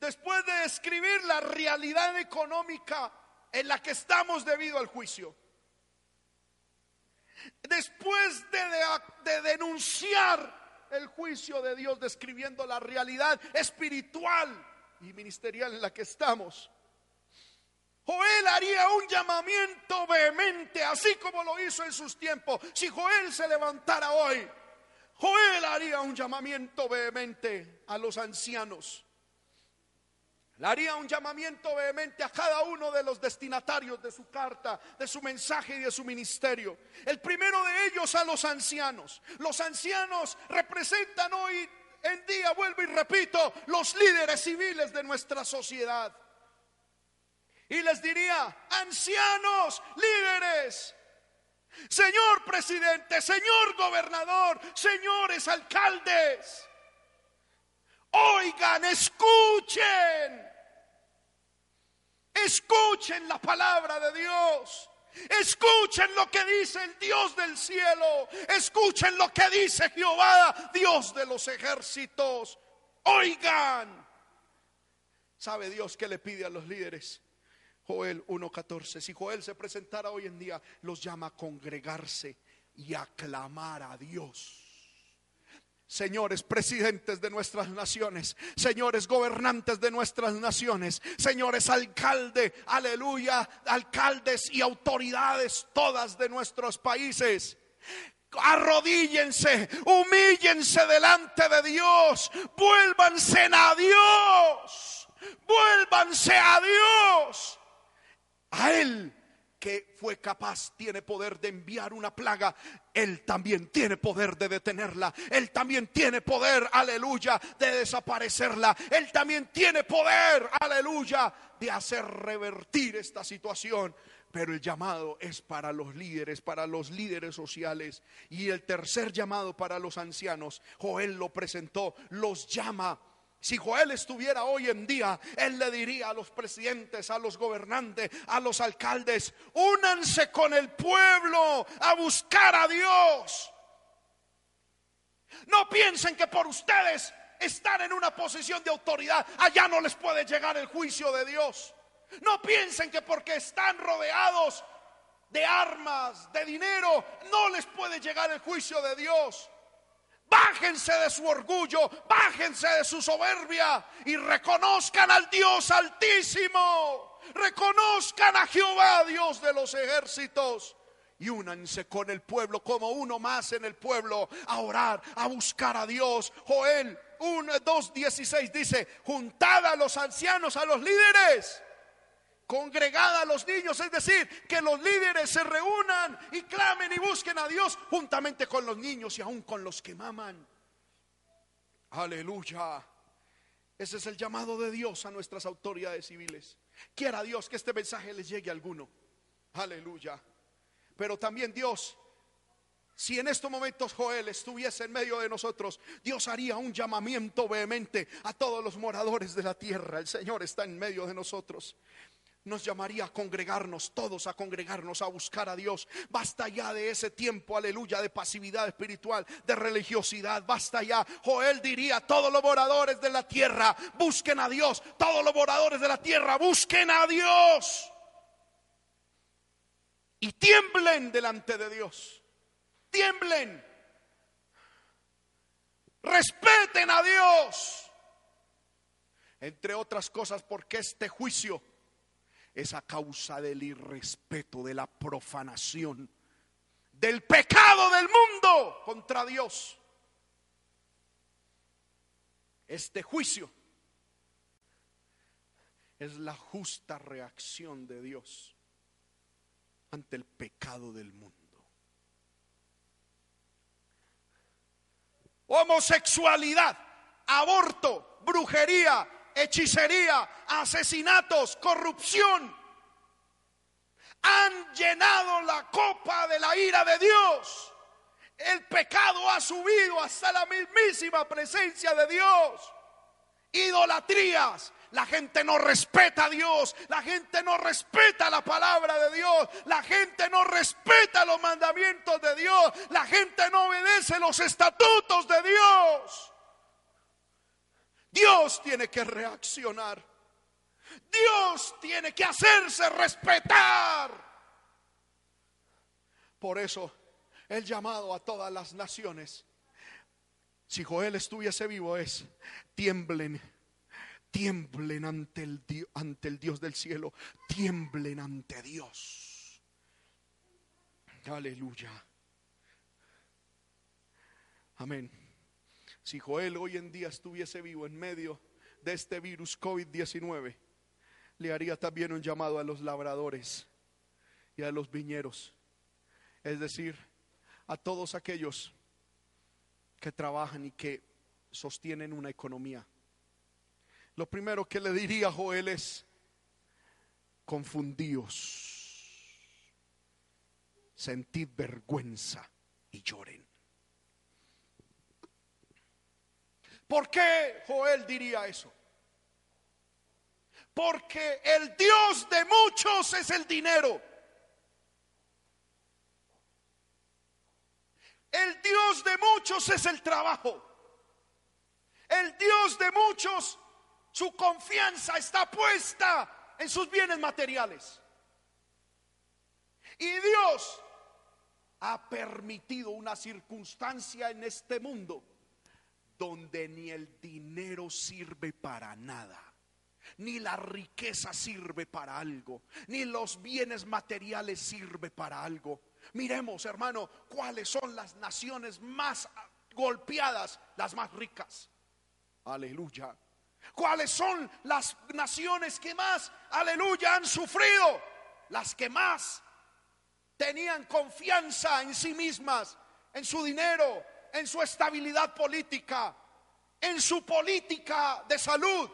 después de escribir la realidad económica en la que estamos debido al juicio, después de, de, denunciar el juicio de Dios, describiendo la realidad espiritual y ministerial en la que estamos. Joel haría un llamamiento vehemente, así como lo hizo en sus tiempos. Si Joel se levantara hoy, Joel haría un llamamiento vehemente a los ancianos. Le haría un llamamiento vehemente a cada uno de los destinatarios de su carta, de su mensaje y de su ministerio. El primero de ellos a los ancianos. Los ancianos representan hoy en día, vuelvo y repito, los líderes civiles de nuestra sociedad. Y les diría, ancianos, líderes, señor presidente, señor gobernador, señores alcaldes, oigan, escuchen, escuchen la palabra de Dios. Escuchen lo que dice el Dios del cielo. Escuchen lo que dice Jehová, Dios de los ejércitos. Oigan. ¿Sabe Dios qué le pide a los líderes? Joel 1.14. Si Joel se presentara hoy en día, los llama a congregarse y a clamar a Dios señores presidentes de nuestras naciones, señores gobernantes de nuestras naciones, señores alcalde, aleluya, alcaldes y autoridades todas de nuestros países. Arrodíllense, humíllense delante de Dios, vuélvanse a Dios, vuélvanse a Dios, a Él que fue capaz, tiene poder de enviar una plaga, Él también tiene poder de detenerla. Él también tiene poder, aleluya, de desaparecerla. Él también tiene poder, aleluya, de hacer revertir esta situación. Pero el llamado es para los líderes, para los líderes sociales. Y el tercer llamado para los ancianos, Joel lo presentó, los llama si Joel estuviera hoy en día, él le diría a los presidentes, a los gobernantes, a los alcaldes, únanse con el pueblo a buscar a Dios. No piensen que por ustedes estar en una posición de autoridad, allá no les puede llegar el juicio de Dios. No piensen que porque están rodeados de armas, de dinero, no les puede llegar el juicio de Dios. Bájense de su orgullo, bájense de su soberbia y reconozcan al Dios altísimo. Reconozcan a Jehová, Dios de los ejércitos. Y únanse con el pueblo como uno más en el pueblo a orar, a buscar a Dios. Joel 1, 2, 16 dice, juntad a los ancianos, a los líderes congregada a los niños, es decir, que los líderes se reúnan y clamen y busquen a Dios juntamente con los niños y aún con los que maman. Aleluya. Ese es el llamado de Dios a nuestras autoridades civiles. Quiera Dios que este mensaje les llegue a alguno. Aleluya. Pero también Dios, si en estos momentos Joel estuviese en medio de nosotros, Dios haría un llamamiento vehemente a todos los moradores de la tierra. El Señor está en medio de nosotros. Nos llamaría a congregarnos, todos a congregarnos, a buscar a Dios. Basta ya de ese tiempo, aleluya, de pasividad espiritual, de religiosidad. Basta ya. Joel diría, todos los moradores de la tierra, busquen a Dios. Todos los moradores de la tierra, busquen a Dios. Y tiemblen delante de Dios. Tiemblen. Respeten a Dios. Entre otras cosas, porque este juicio es a causa del irrespeto, de la profanación, del pecado del mundo contra Dios. Este juicio es la justa reacción de Dios ante el pecado del mundo. Homosexualidad, aborto, brujería, hechicería, asesinatos, corrupción. Han llenado la copa de la ira de Dios. El pecado ha subido hasta la mismísima presencia de Dios. Idolatrías. La gente no respeta a Dios. La gente no respeta la palabra de Dios. La gente no respeta los mandamientos de Dios. La gente no obedece los estatutos de Dios. Dios tiene que reaccionar. Dios tiene que hacerse respetar. Por eso el llamado a todas las naciones, si Joel estuviese vivo, es tiemblen, tiemblen ante el, ante el Dios del cielo, tiemblen ante Dios. Aleluya. Amén. Si Joel hoy en día estuviese vivo en medio de este virus COVID-19, le haría también un llamado a los labradores y a los viñeros. Es decir, a todos aquellos que trabajan y que sostienen una economía. Lo primero que le diría a Joel es, confundíos, sentid vergüenza y lloren. ¿Por qué Joel diría eso? Porque el Dios de muchos es el dinero. El Dios de muchos es el trabajo. El Dios de muchos, su confianza está puesta en sus bienes materiales. Y Dios ha permitido una circunstancia en este mundo donde ni el dinero sirve para nada, ni la riqueza sirve para algo, ni los bienes materiales sirve para algo. Miremos, hermano, cuáles son las naciones más golpeadas, las más ricas. Aleluya. ¿Cuáles son las naciones que más, aleluya, han sufrido? Las que más tenían confianza en sí mismas, en su dinero, en su estabilidad política, en su política de salud,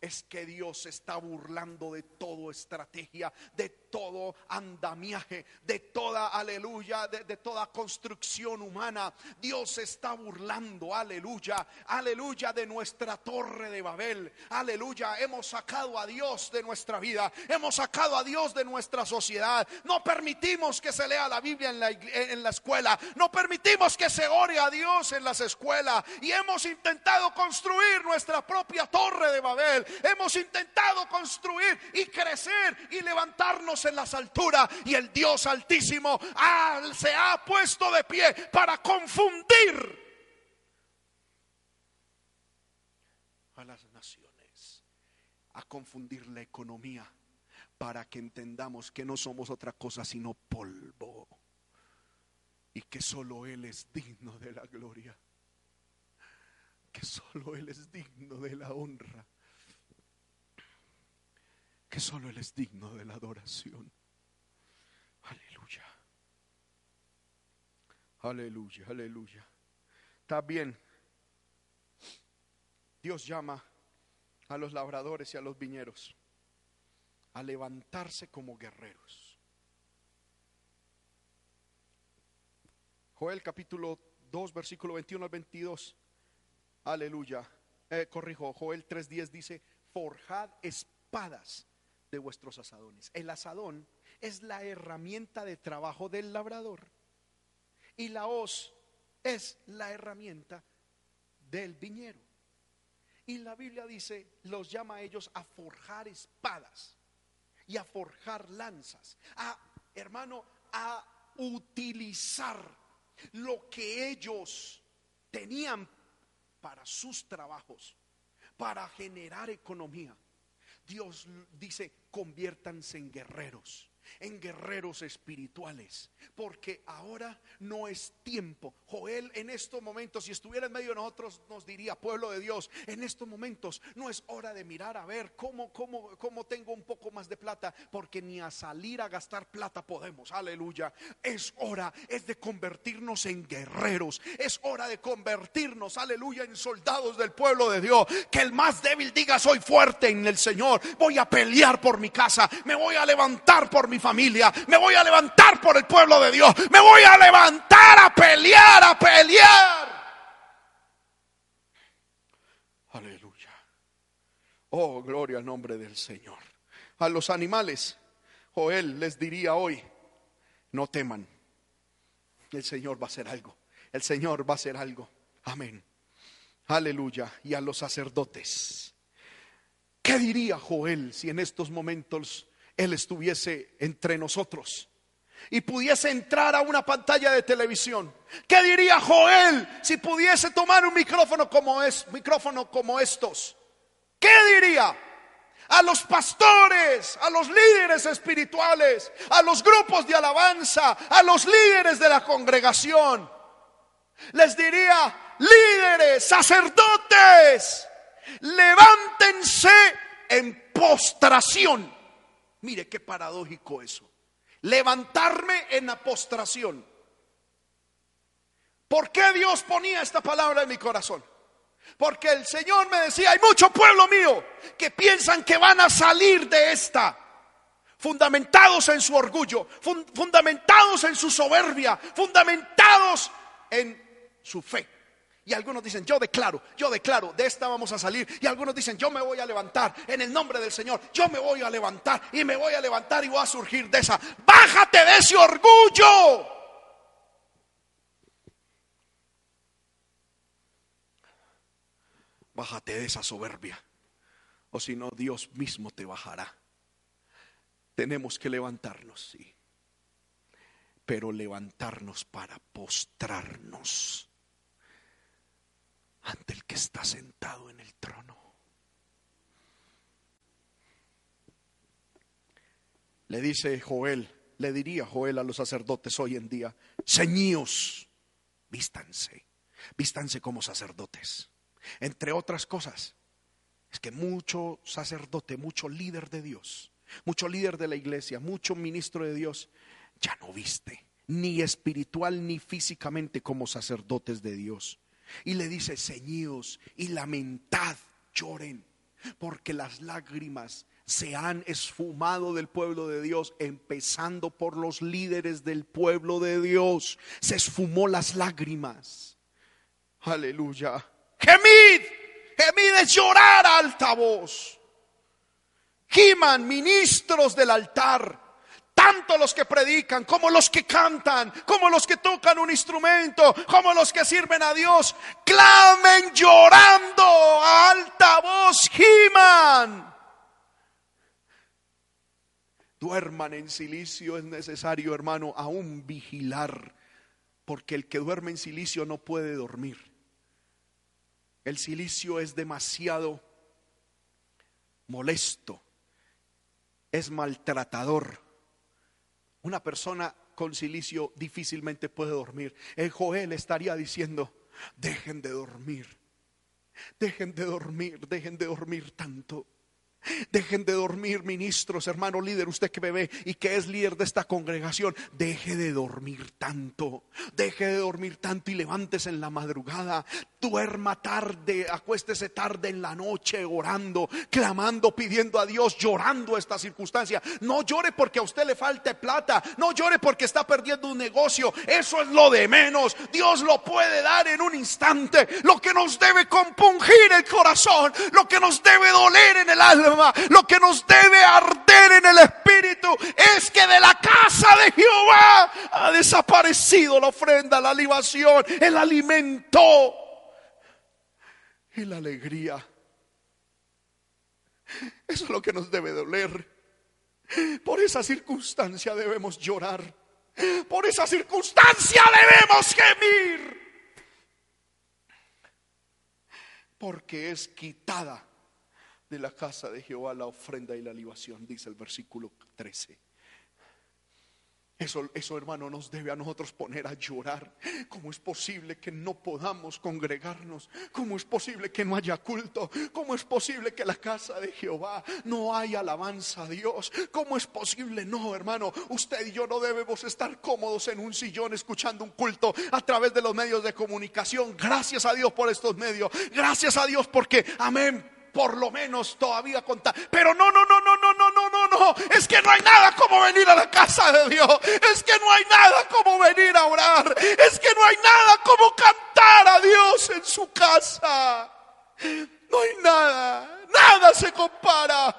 es que Dios está burlando de toda estrategia, de todo andamiaje, de toda, aleluya, de, toda construcción humana. Dios está burlando, aleluya, aleluya, de nuestra torre de Babel. Aleluya, hemos sacado a Dios de nuestra vida, hemos sacado a Dios de nuestra sociedad. No permitimos que se lea la Biblia en la, en la escuela, no permitimos que se ore a Dios en las escuelas y hemos intentado construir nuestra propia torre de Babel. Hemos intentado construir y crecer y levantarnos en las alturas y el Dios altísimo se ha puesto de pie para confundir a las naciones, a confundir la economía para que entendamos que no somos otra cosa sino polvo y que solo Él es digno de la gloria, que solo Él es digno de la honra que solo Él es digno de la adoración. Aleluya. Aleluya, aleluya. Está bien. Dios llama a los labradores y a los viñeros a levantarse como guerreros. Joel capítulo 2, versículo 21 al 22. Aleluya. Eh, corrijo, Joel 3.10 dice, forjad espadas de vuestros asadones. El asadón es la herramienta de trabajo del labrador y la hoz es la herramienta del viñero. Y la Biblia dice, los llama a ellos a forjar espadas y a forjar lanzas, a, hermano, a utilizar lo que ellos tenían para sus trabajos, para generar economía. Dios dice, conviértanse en guerreros en guerreros espirituales, porque ahora no es tiempo. Joel en estos momentos, si estuviera en medio de nosotros, nos diría, pueblo de Dios, en estos momentos no es hora de mirar a ver cómo, cómo, cómo tengo un poco más de plata, porque ni a salir a gastar plata podemos, aleluya. Es hora, es de convertirnos en guerreros, es hora de convertirnos, aleluya, en soldados del pueblo de Dios. Que el más débil diga, soy fuerte en el Señor, voy a pelear por mi casa, me voy a levantar por mi familia. Me voy a levantar por el pueblo de Dios. Me voy a levantar a pelear, a pelear. Aleluya. Oh, gloria al nombre del Señor. A los animales, Joel les diría hoy, no teman. El Señor va a hacer algo. El Señor va a hacer algo. Amén. Aleluya. Y a los sacerdotes. ¿Qué diría Joel si en estos momentos él estuviese entre nosotros y pudiese entrar a una pantalla de televisión. ¿Qué diría Joel si pudiese tomar un micrófono como es, micrófono como estos? ¿Qué diría? A los pastores, a los líderes espirituales, a los grupos de alabanza, a los líderes de la congregación. Les diría, líderes, sacerdotes, levántense en postración Mire qué paradójico eso. Levantarme en apostración. ¿Por qué Dios ponía esta palabra en mi corazón? Porque el Señor me decía, hay mucho pueblo mío que piensan que van a salir de esta, fundamentados en su orgullo, fundamentados en su soberbia, fundamentados en su fe. Y algunos dicen, yo declaro, yo declaro, de esta vamos a salir. Y algunos dicen, yo me voy a levantar en el nombre del Señor. Yo me voy a levantar y me voy a levantar y voy a surgir de esa. Bájate de ese orgullo. Bájate de esa soberbia. O si no, Dios mismo te bajará. Tenemos que levantarnos, sí. Pero levantarnos para postrarnos ante el que está sentado en el trono. Le dice Joel, le diría Joel a los sacerdotes hoy en día, ceñíos, vístanse, vístanse como sacerdotes. Entre otras cosas, es que mucho sacerdote, mucho líder de Dios, mucho líder de la iglesia, mucho ministro de Dios, ya no viste, ni espiritual ni físicamente como sacerdotes de Dios. Y le dice, ceñidos y lamentad, lloren, porque las lágrimas se han esfumado del pueblo de Dios, empezando por los líderes del pueblo de Dios. Se esfumó las lágrimas. Aleluya. Gemid, gemid es llorar a alta voz. Giman, ministros del altar tanto los que predican, como los que cantan, como los que tocan un instrumento, como los que sirven a Dios, clamen llorando a alta voz, giman. Duerman en silicio, es necesario, hermano, aún vigilar, porque el que duerme en silicio no puede dormir. El silicio es demasiado molesto, es maltratador una persona con silicio difícilmente puede dormir. El Joel estaría diciendo, dejen de dormir, dejen de dormir, dejen de dormir tanto. Dejen de dormir, ministros, hermano líder, usted que me y que es líder de esta congregación. Deje de dormir tanto. Deje de dormir tanto y levántese en la madrugada. Duerma tarde, acuéstese tarde en la noche orando, clamando, pidiendo a Dios, llorando esta circunstancia. No llore porque a usted le falte plata. No llore porque está perdiendo un negocio. Eso es lo de menos. Dios lo puede dar en un instante. Lo que nos debe compungir el corazón, lo que nos debe doler en el alma lo que nos debe arder en el espíritu es que de la casa de Jehová ha desaparecido la ofrenda, la libación, el alimento y la alegría. Eso es lo que nos debe doler. Por esa circunstancia debemos llorar. Por esa circunstancia debemos gemir. Porque es quitada de la casa de Jehová la ofrenda y la libación, dice el versículo 13. Eso, eso, hermano, nos debe a nosotros poner a llorar. ¿Cómo es posible que no podamos congregarnos? ¿Cómo es posible que no haya culto? ¿Cómo es posible que la casa de Jehová no haya alabanza a Dios? ¿Cómo es posible? No, hermano, usted y yo no debemos estar cómodos en un sillón escuchando un culto a través de los medios de comunicación. Gracias a Dios por estos medios. Gracias a Dios porque, amén por lo menos todavía contar. Pero no, no, no, no, no, no, no, no, no. Es que no hay nada como venir a la casa de Dios. Es que no hay nada como venir a orar. Es que no hay nada como cantar a Dios en su casa. No hay nada. Nada se compara.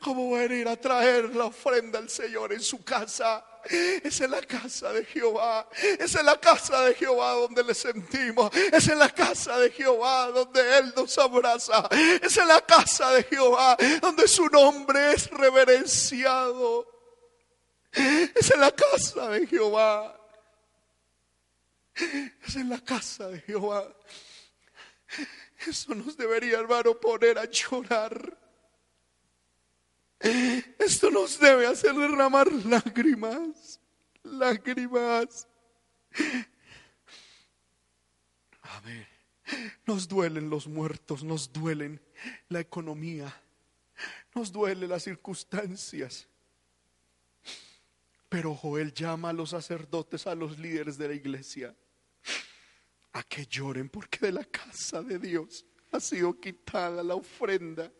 Como venir a traer la ofrenda al Señor en su casa. Es en la casa de Jehová. Es en la casa de Jehová donde le sentimos. Es en la casa de Jehová donde Él nos abraza. Es en la casa de Jehová donde su nombre es reverenciado. Es en la casa de Jehová. Es en la casa de Jehová. Eso nos debería, hermano, poner a llorar. Esto nos debe hacer derramar lágrimas, lágrimas. Amén. Nos duelen los muertos, nos duelen la economía, nos duelen las circunstancias. Pero Joel llama a los sacerdotes, a los líderes de la iglesia, a que lloren porque de la casa de Dios ha sido quitada la ofrenda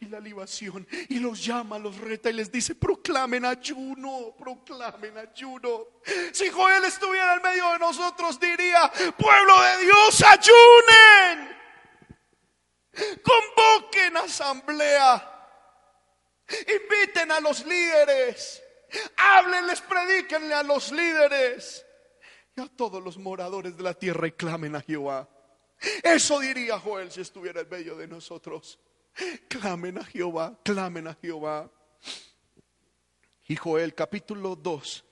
y la libación y los llama, los reta y les dice, proclamen ayuno, proclamen ayuno. Si Joel estuviera en medio de nosotros, diría, pueblo de Dios, ayunen, convoquen asamblea, inviten a los líderes, háblenles, predíquenle a los líderes y a todos los moradores de la tierra y clamen a Jehová. Eso diría Joel si estuviera en medio de nosotros. Clamen a Jehová, clamen a Jehová. Y Joel capítulo 2,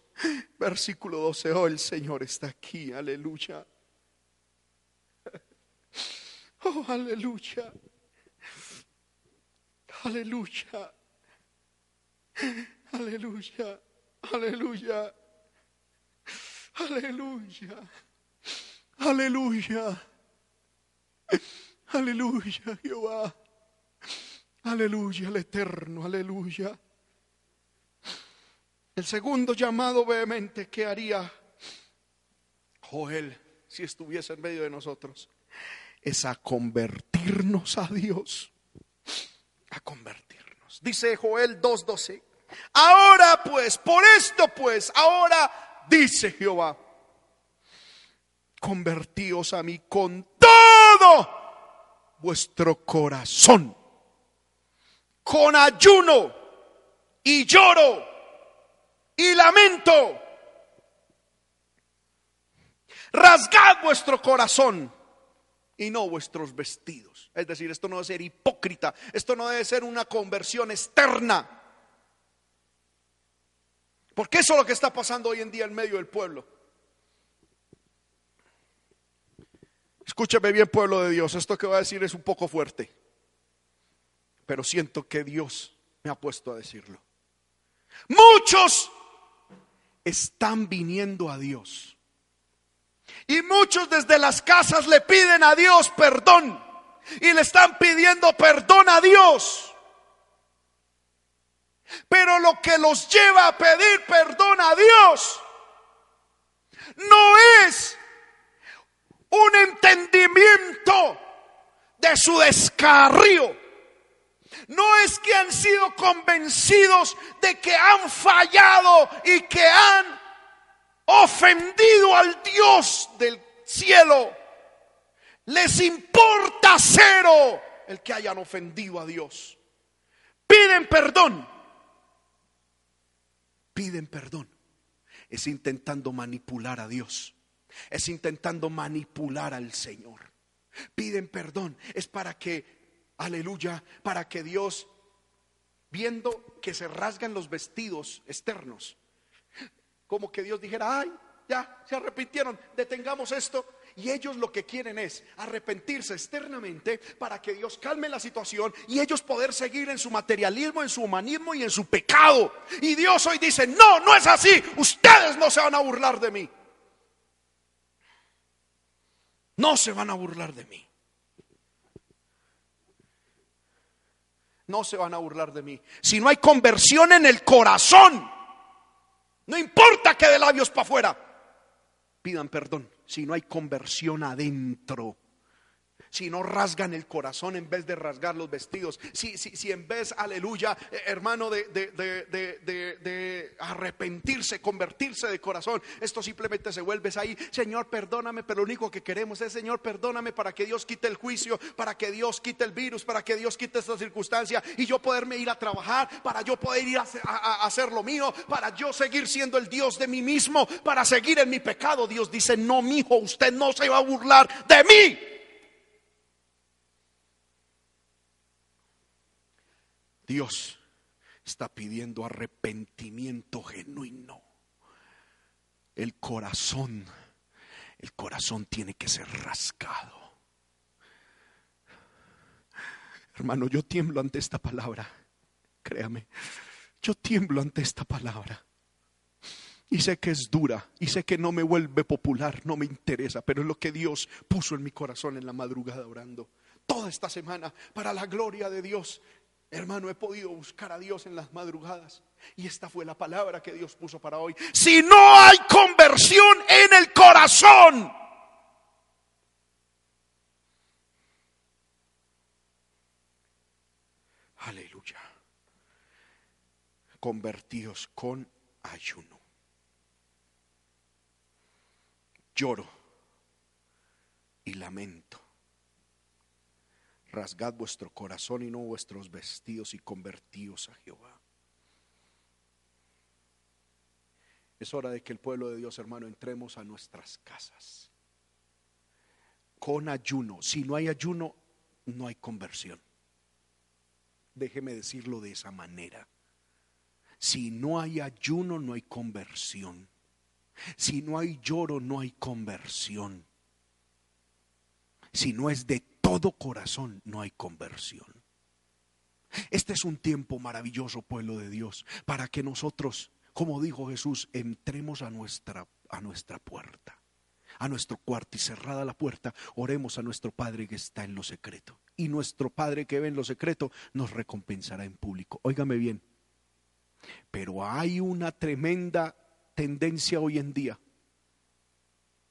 versículo 12, oh el Señor está aquí, aleluya. Oh, aleluya. Aleluya. Aleluya. Aleluya. Aleluya. Aleluya. Aleluya, Jehová. Aleluya, el eterno, aleluya. El segundo llamado vehemente que haría Joel si estuviese en medio de nosotros es a convertirnos a Dios. A convertirnos. Dice Joel 2.12. Ahora pues, por esto pues, ahora dice Jehová, convertíos a mí con todo vuestro corazón con ayuno y lloro y lamento. Rasgad vuestro corazón y no vuestros vestidos. Es decir, esto no debe ser hipócrita, esto no debe ser una conversión externa. Porque eso es lo que está pasando hoy en día en medio del pueblo. Escúcheme bien, pueblo de Dios, esto que voy a decir es un poco fuerte pero siento que Dios me ha puesto a decirlo. Muchos están viniendo a Dios. Y muchos desde las casas le piden a Dios perdón. Y le están pidiendo perdón a Dios. Pero lo que los lleva a pedir perdón a Dios no es un entendimiento de su descarrío no es que han sido convencidos de que han fallado y que han ofendido al Dios del cielo. Les importa cero el que hayan ofendido a Dios. piden perdón. Piden perdón. Es intentando manipular a Dios. Es intentando manipular al Señor. Piden perdón. Es para que, aleluya, para que Dios, viendo que se rasgan los vestidos externos, como que Dios dijera, ay, ya, se arrepintieron, detengamos esto. Y ellos lo que quieren es arrepentirse externamente para que Dios calme la situación y ellos poder seguir en su materialismo, en su humanismo y en su pecado. Y Dios hoy dice, no, no es así. Ustedes no se van a burlar de mí. No se van a burlar de mí. No se van a burlar de mí. Si no hay conversión en el corazón, no importa que de labios para afuera, pidan perdón si no hay conversión adentro si no rasgan el corazón en vez de rasgar los vestidos, si, si, si en vez, aleluya, eh, hermano, de, de, de, de, arrepentirse, convertirse de corazón, esto simplemente se vuelve ahí, Señor, perdóname, pero lo único que queremos es, Señor, perdóname para que Dios quite el juicio, para que Dios quite el virus, para que Dios quite esta circunstancia y yo poderme ir a trabajar, para yo poder ir a, a hacer lo mío, para yo seguir siendo el Dios de mí mismo, para seguir en mi pecado. Dios dice, no, mi hijo, usted no se va a burlar de mí. Dios está pidiendo arrepentimiento genuino. El corazón, el corazón tiene que ser rascado. Hermano, yo tiemblo ante esta palabra. Créame, yo tiemblo ante esta palabra. Y sé que es dura, y sé que no me vuelve popular, no me interesa, pero es lo que Dios puso en mi corazón en la madrugada orando. Toda esta semana, para la gloria de Dios, Hermano, he podido buscar a Dios en las madrugadas. Y esta fue la palabra que Dios puso para hoy. Si no hay conversión en el corazón. Aleluya. Convertidos con ayuno. Lloro y lamento rasgad vuestro corazón y no vuestros vestidos y convertíos a Jehová. Es hora de que el pueblo de Dios, hermano, entremos a nuestras casas con ayuno. Si no hay ayuno, no hay conversión. Déjeme decirlo de esa manera. Si no hay ayuno, no hay conversión. Si no hay lloro, no hay conversión. Si no es de todo corazón no hay conversión. Este es un tiempo maravilloso, pueblo de Dios, para que nosotros, como dijo Jesús, entremos a nuestra, a nuestra puerta, a nuestro cuarto y cerrada la puerta, oremos a nuestro Padre que está en lo secreto. Y nuestro Padre que ve en lo secreto nos recompensará en público. Óigame bien, pero hay una tremenda tendencia hoy en día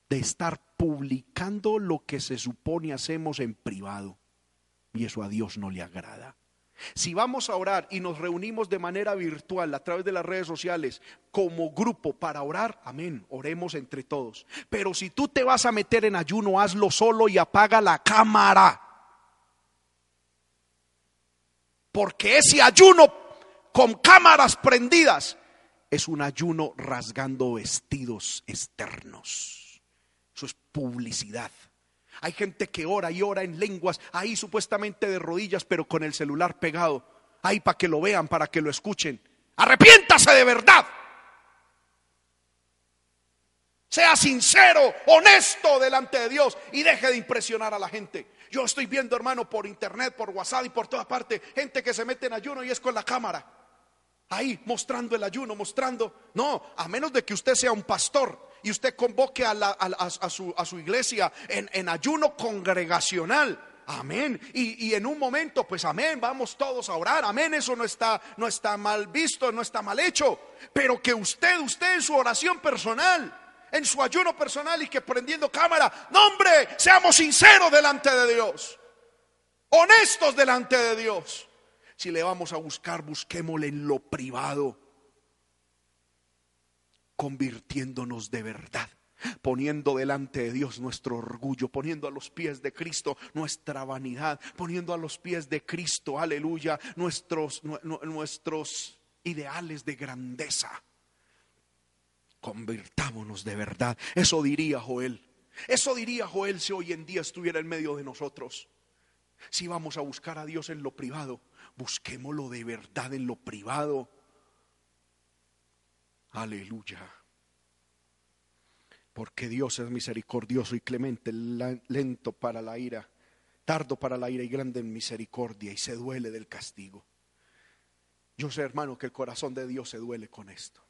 de estar publicando lo que se supone hacemos en privado. Y eso a Dios no le agrada. Si vamos a orar y nos reunimos de manera virtual a través de las redes sociales como grupo para orar, amén, oremos entre todos. Pero si tú te vas a meter en ayuno, hazlo solo y apaga la cámara. Porque ese ayuno con cámaras prendidas es un ayuno rasgando vestidos externos. Eso es publicidad. Hay gente que ora y ora en lenguas, ahí supuestamente de rodillas, pero con el celular pegado. Ahí para que lo vean, para que lo escuchen. Arrepiéntase de verdad. Sea sincero, honesto delante de Dios y deje de impresionar a la gente. Yo estoy viendo, hermano, por internet, por WhatsApp y por toda parte, gente que se mete en ayuno y es con la cámara. Ahí mostrando el ayuno, mostrando. No, a menos de que usted sea un pastor y usted convoque a, su, iglesia en, ayuno congregacional. Amén. Y, en un momento, pues amén, vamos todos a orar. Amén. Eso no está, no está mal visto, no está mal hecho. Pero que usted, usted en su oración personal, en su ayuno personal y que prendiendo cámara, no hombre, seamos sinceros delante de Dios. Honestos delante de Dios. Si le vamos a buscar, busquémosle en lo privado convirtiéndonos de verdad poniendo delante de Dios nuestro orgullo, poniendo a los pies de Cristo nuestra vanidad, poniendo a los pies de Cristo, aleluya, nuestros, nuestros ideales de grandeza. Convirtámonos de verdad. Eso diría Joel. Eso diría Joel si hoy en día estuviera en medio de nosotros. Si vamos a buscar a Dios en lo privado, busquémoslo de verdad en lo privado. Aleluya. Porque Dios es misericordioso y clemente, lento para la ira, tardo para la ira y grande en misericordia y se duele del castigo. Yo sé, hermano, que el corazón de Dios se duele con esto.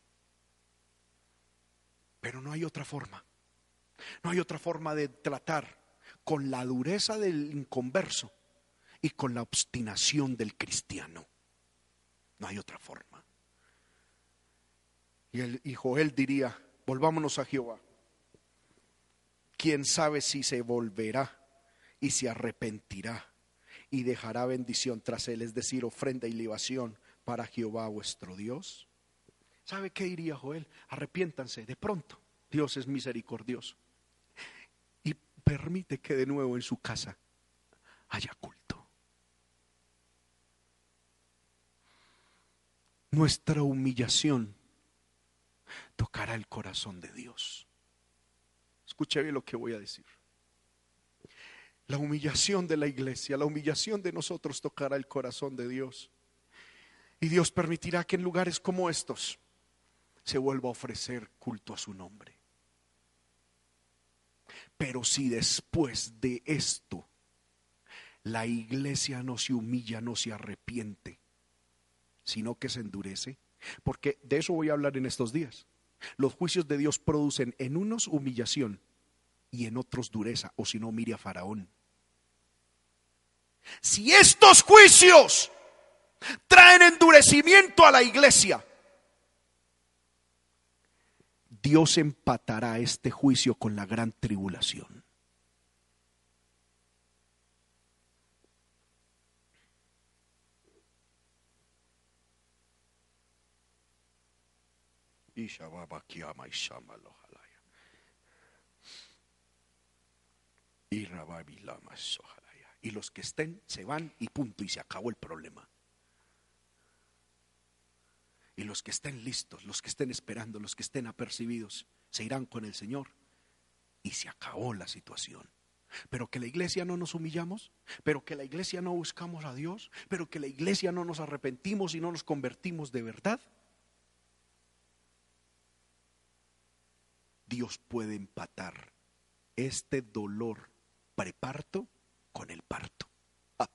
Pero no hay otra forma. No hay otra forma de tratar con la dureza del inconverso y con la obstinación del cristiano. No hay otra forma. Y el hijo él diría, volvámonos a Jehová. ¿Quién sabe si se volverá y se arrepentirá y dejará bendición tras él, es decir, ofrenda y libación para Jehová vuestro Dios? ¿Sabe qué diría Joel? Arrepiéntanse de pronto. Dios es misericordioso. Y permite que de nuevo en su casa haya culto. Nuestra humillación tocará el corazón de Dios. Escuche bien lo que voy a decir. La humillación de la iglesia, la humillación de nosotros tocará el corazón de Dios. Y Dios permitirá que en lugares como estos se vuelva a ofrecer culto a su nombre. Pero si después de esto la iglesia no se humilla, no se arrepiente, sino que se endurece, porque de eso voy a hablar en estos días. Los juicios de Dios producen en unos humillación y en otros dureza, o si no, mire a Faraón. Si estos juicios traen endurecimiento a la iglesia, Dios empatará este juicio con la gran tribulación. Y los que estén se van y punto, y se acabó el problema. Y los que estén listos, los que estén esperando, los que estén apercibidos, se irán con el Señor. Y se acabó la situación. Pero que la iglesia no nos humillamos, pero que la iglesia no buscamos a Dios, pero que la iglesia no nos arrepentimos y no nos convertimos de verdad. Dios puede empatar este dolor preparto con el parto. Ah,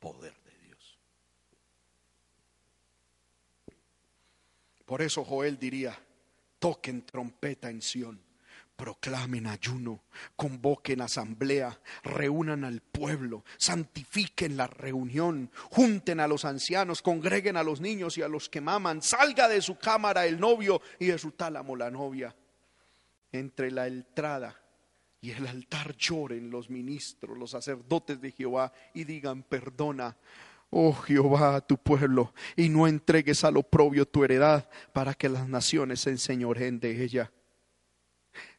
poder de Dios. Por eso Joel diría, toquen trompeta en Sión, proclamen ayuno, convoquen asamblea, reúnan al pueblo, santifiquen la reunión, junten a los ancianos, congreguen a los niños y a los que maman, salga de su cámara el novio y de su tálamo la novia entre la entrada y el altar lloren los ministros, los sacerdotes de Jehová y digan, perdona, oh Jehová, a tu pueblo, y no entregues al oprobio tu heredad para que las naciones se enseñoren de ella.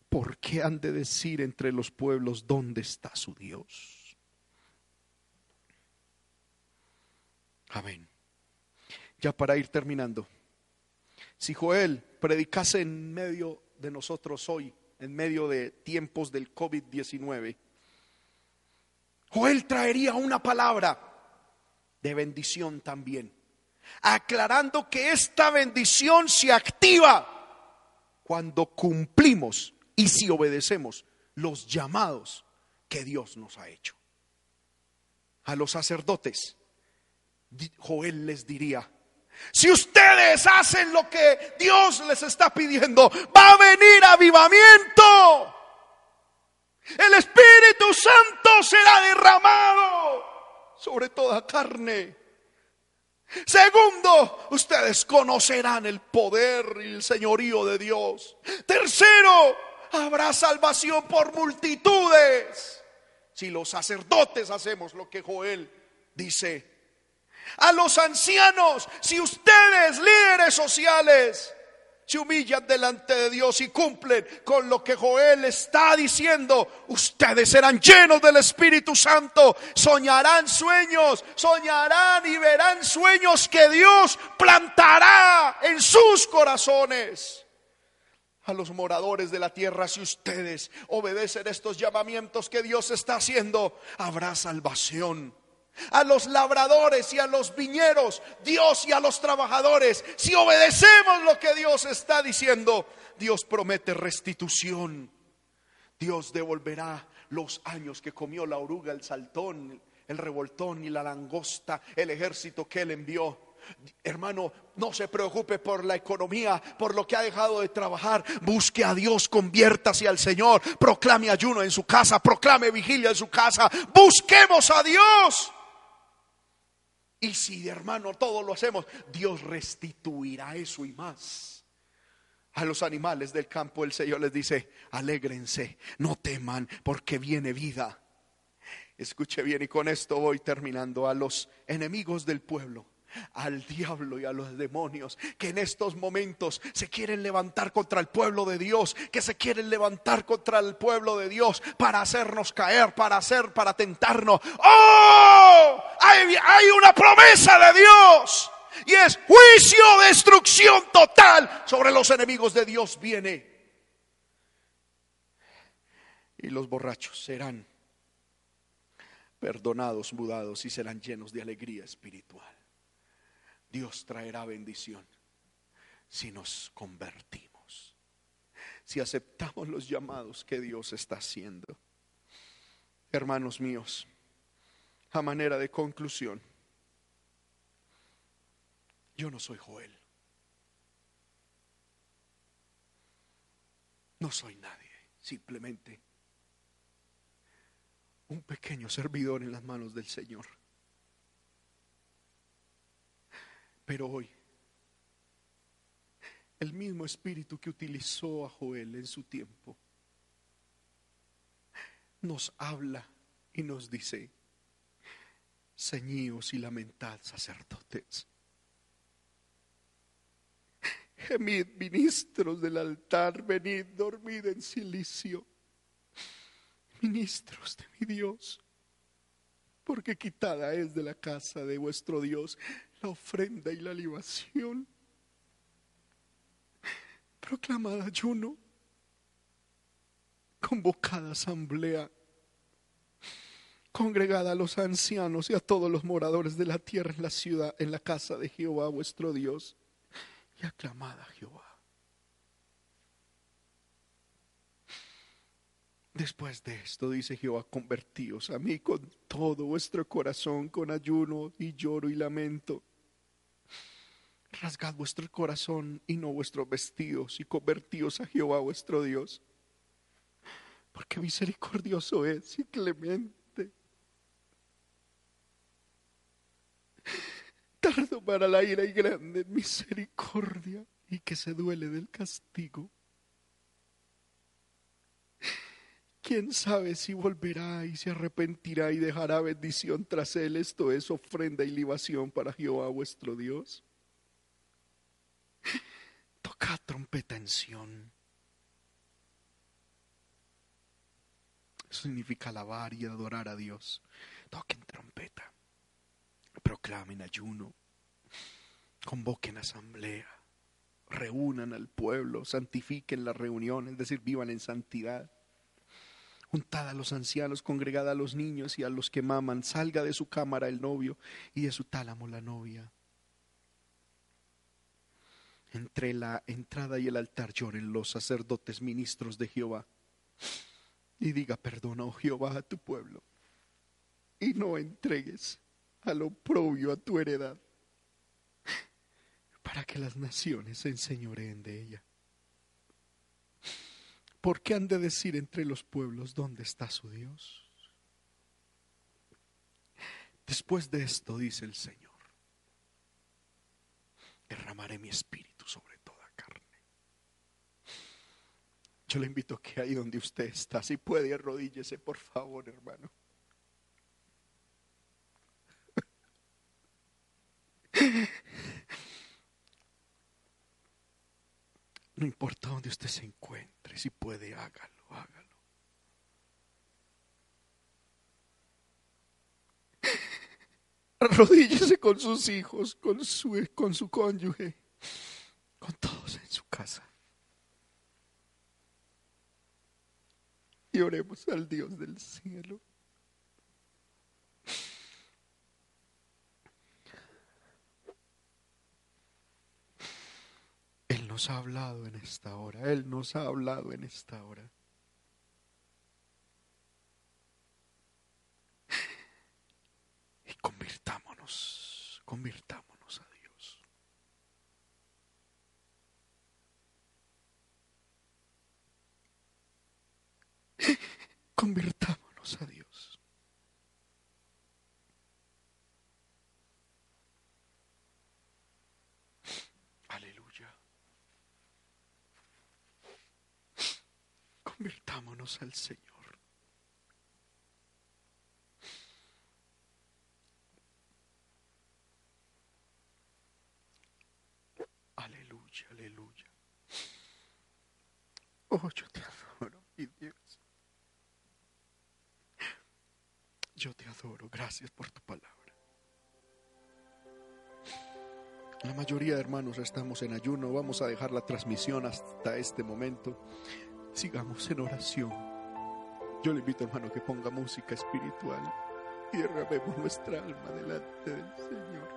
¿Por qué han de decir entre los pueblos dónde está su Dios? Amén. Ya para ir terminando. Si Joel predicase en medio de nosotros hoy, en medio de tiempos del COVID-19, Joel traería una palabra de bendición también, aclarando que esta bendición se activa cuando cumplimos y si obedecemos los llamados que Dios nos ha hecho. A los sacerdotes, Joel les diría, si ustedes hacen lo que Dios les está pidiendo, va a venir avivamiento. El Espíritu Santo será derramado sobre toda carne. Segundo, ustedes conocerán el poder y el señorío de Dios. Tercero, habrá salvación por multitudes. Si los sacerdotes hacemos lo que Joel dice, a los ancianos, si ustedes líderes sociales se humillan delante de Dios y cumplen con lo que Joel está diciendo, ustedes serán llenos del Espíritu Santo, soñarán sueños, soñarán y verán sueños que Dios plantará en sus corazones. A los moradores de la tierra, si ustedes obedecen estos llamamientos que Dios está haciendo, habrá salvación a los labradores y a los viñeros, Dios y a los trabajadores. Si obedecemos lo que Dios está diciendo, Dios promete restitución. Dios devolverá los años que comió la oruga, el saltón, el revoltón y la langosta, el ejército que él envió. Hermano, no se preocupe por la economía, por lo que ha dejado de trabajar. Busque a Dios, conviértase al Señor, proclame ayuno en su casa, proclame vigilia en su casa. Busquemos a Dios. Y si, hermano, todo lo hacemos, Dios restituirá eso y más. A los animales del campo el Señor les dice, alégrense, no teman, porque viene vida. Escuche bien y con esto voy terminando. A los enemigos del pueblo al diablo y a los demonios que en estos momentos se quieren levantar contra el pueblo de Dios, que se quieren levantar contra el pueblo de Dios para hacernos caer, para hacer, para tentarnos. ¡Oh! Hay, una promesa de Dios y es juicio, destrucción total sobre los enemigos de Dios viene. Y los borrachos serán perdonados, mudados y serán llenos de alegría espiritual. Dios traerá bendición si nos convertimos, si aceptamos los llamados que Dios está haciendo. Hermanos míos, a manera de conclusión, yo no soy Joel. No soy nadie, simplemente un pequeño servidor en las manos del Señor. Pero hoy, el mismo espíritu que utilizó a Joel en su tiempo, nos habla y nos dice, ceñíos y lamentad sacerdotes. Gemid, ministros del altar, venid, dormid en silicio, ministros de mi Dios, porque quitada es de la casa de vuestro Dios la ofrenda y la libación. Proclamada ayuno, convocada asamblea, congregada a los ancianos y a todos los moradores de la tierra en la ciudad, en la casa de Jehová vuestro Dios, y aclamada a Jehová. Después de esto, dice Jehová, convertíos a mí con todo vuestro corazón, con ayuno y lloro y lamento. Rasgad vuestro corazón y no vuestros vestidos y convertíos a Jehová vuestro Dios. Porque misericordioso es y clemente. Tardo para la ira y grande misericordia y que se duele del castigo ¿Quién sabe si volverá y se arrepentirá y dejará bendición tras él? Esto es ofrenda y libación para Jehová vuestro Dios. Toca trompeta en Sión. Eso significa alabar y adorar a Dios. Toquen trompeta. Proclamen ayuno. Convoquen asamblea. Reúnan al pueblo. Santifiquen la reunión, es decir, vivan en santidad Juntad a los ancianos, congregad a los niños y a los que maman, salga de su cámara el novio y de su tálamo la novia. Entre la entrada y el altar lloren los sacerdotes ministros de Jehová. Y diga, perdona, oh Jehová, a tu pueblo. Y no entregues al oprobio a tu heredad, para que las naciones se enseñoreen de ella. ¿Por qué han de decir entre los pueblos dónde está su Dios? Después de esto, dice el Señor, derramaré mi espíritu sobre toda carne. Yo le invito a que ahí donde usted está, si puede, arrodíllese, por favor, hermano. No importa dónde usted se encuentre, si puede, hágalo, hágalo. Arrodíllese con sus hijos, con su, con su cónyuge, con todos en su casa. Y oremos al Dios del cielo. Él nos ha hablado en esta hora, Él nos ha hablado en esta hora. Y convirtámonos, convirtámonos a Dios. Convirtámonos a Dios. Aleluya. Convirtámonos al Señor. Aleluya, aleluya. Oh, yo te adoro, mi Dios. adoro. Gracias por tu palabra. La mayoría de hermanos estamos en ayuno. Vamos a dejar la transmisión hasta este momento. Sigamos en oración. Yo le invito, hermano, que ponga música espiritual y derramemos nuestra alma delante del Señor.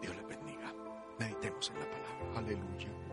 Dios le bendiga. Meditemos en la palabra. Aleluya.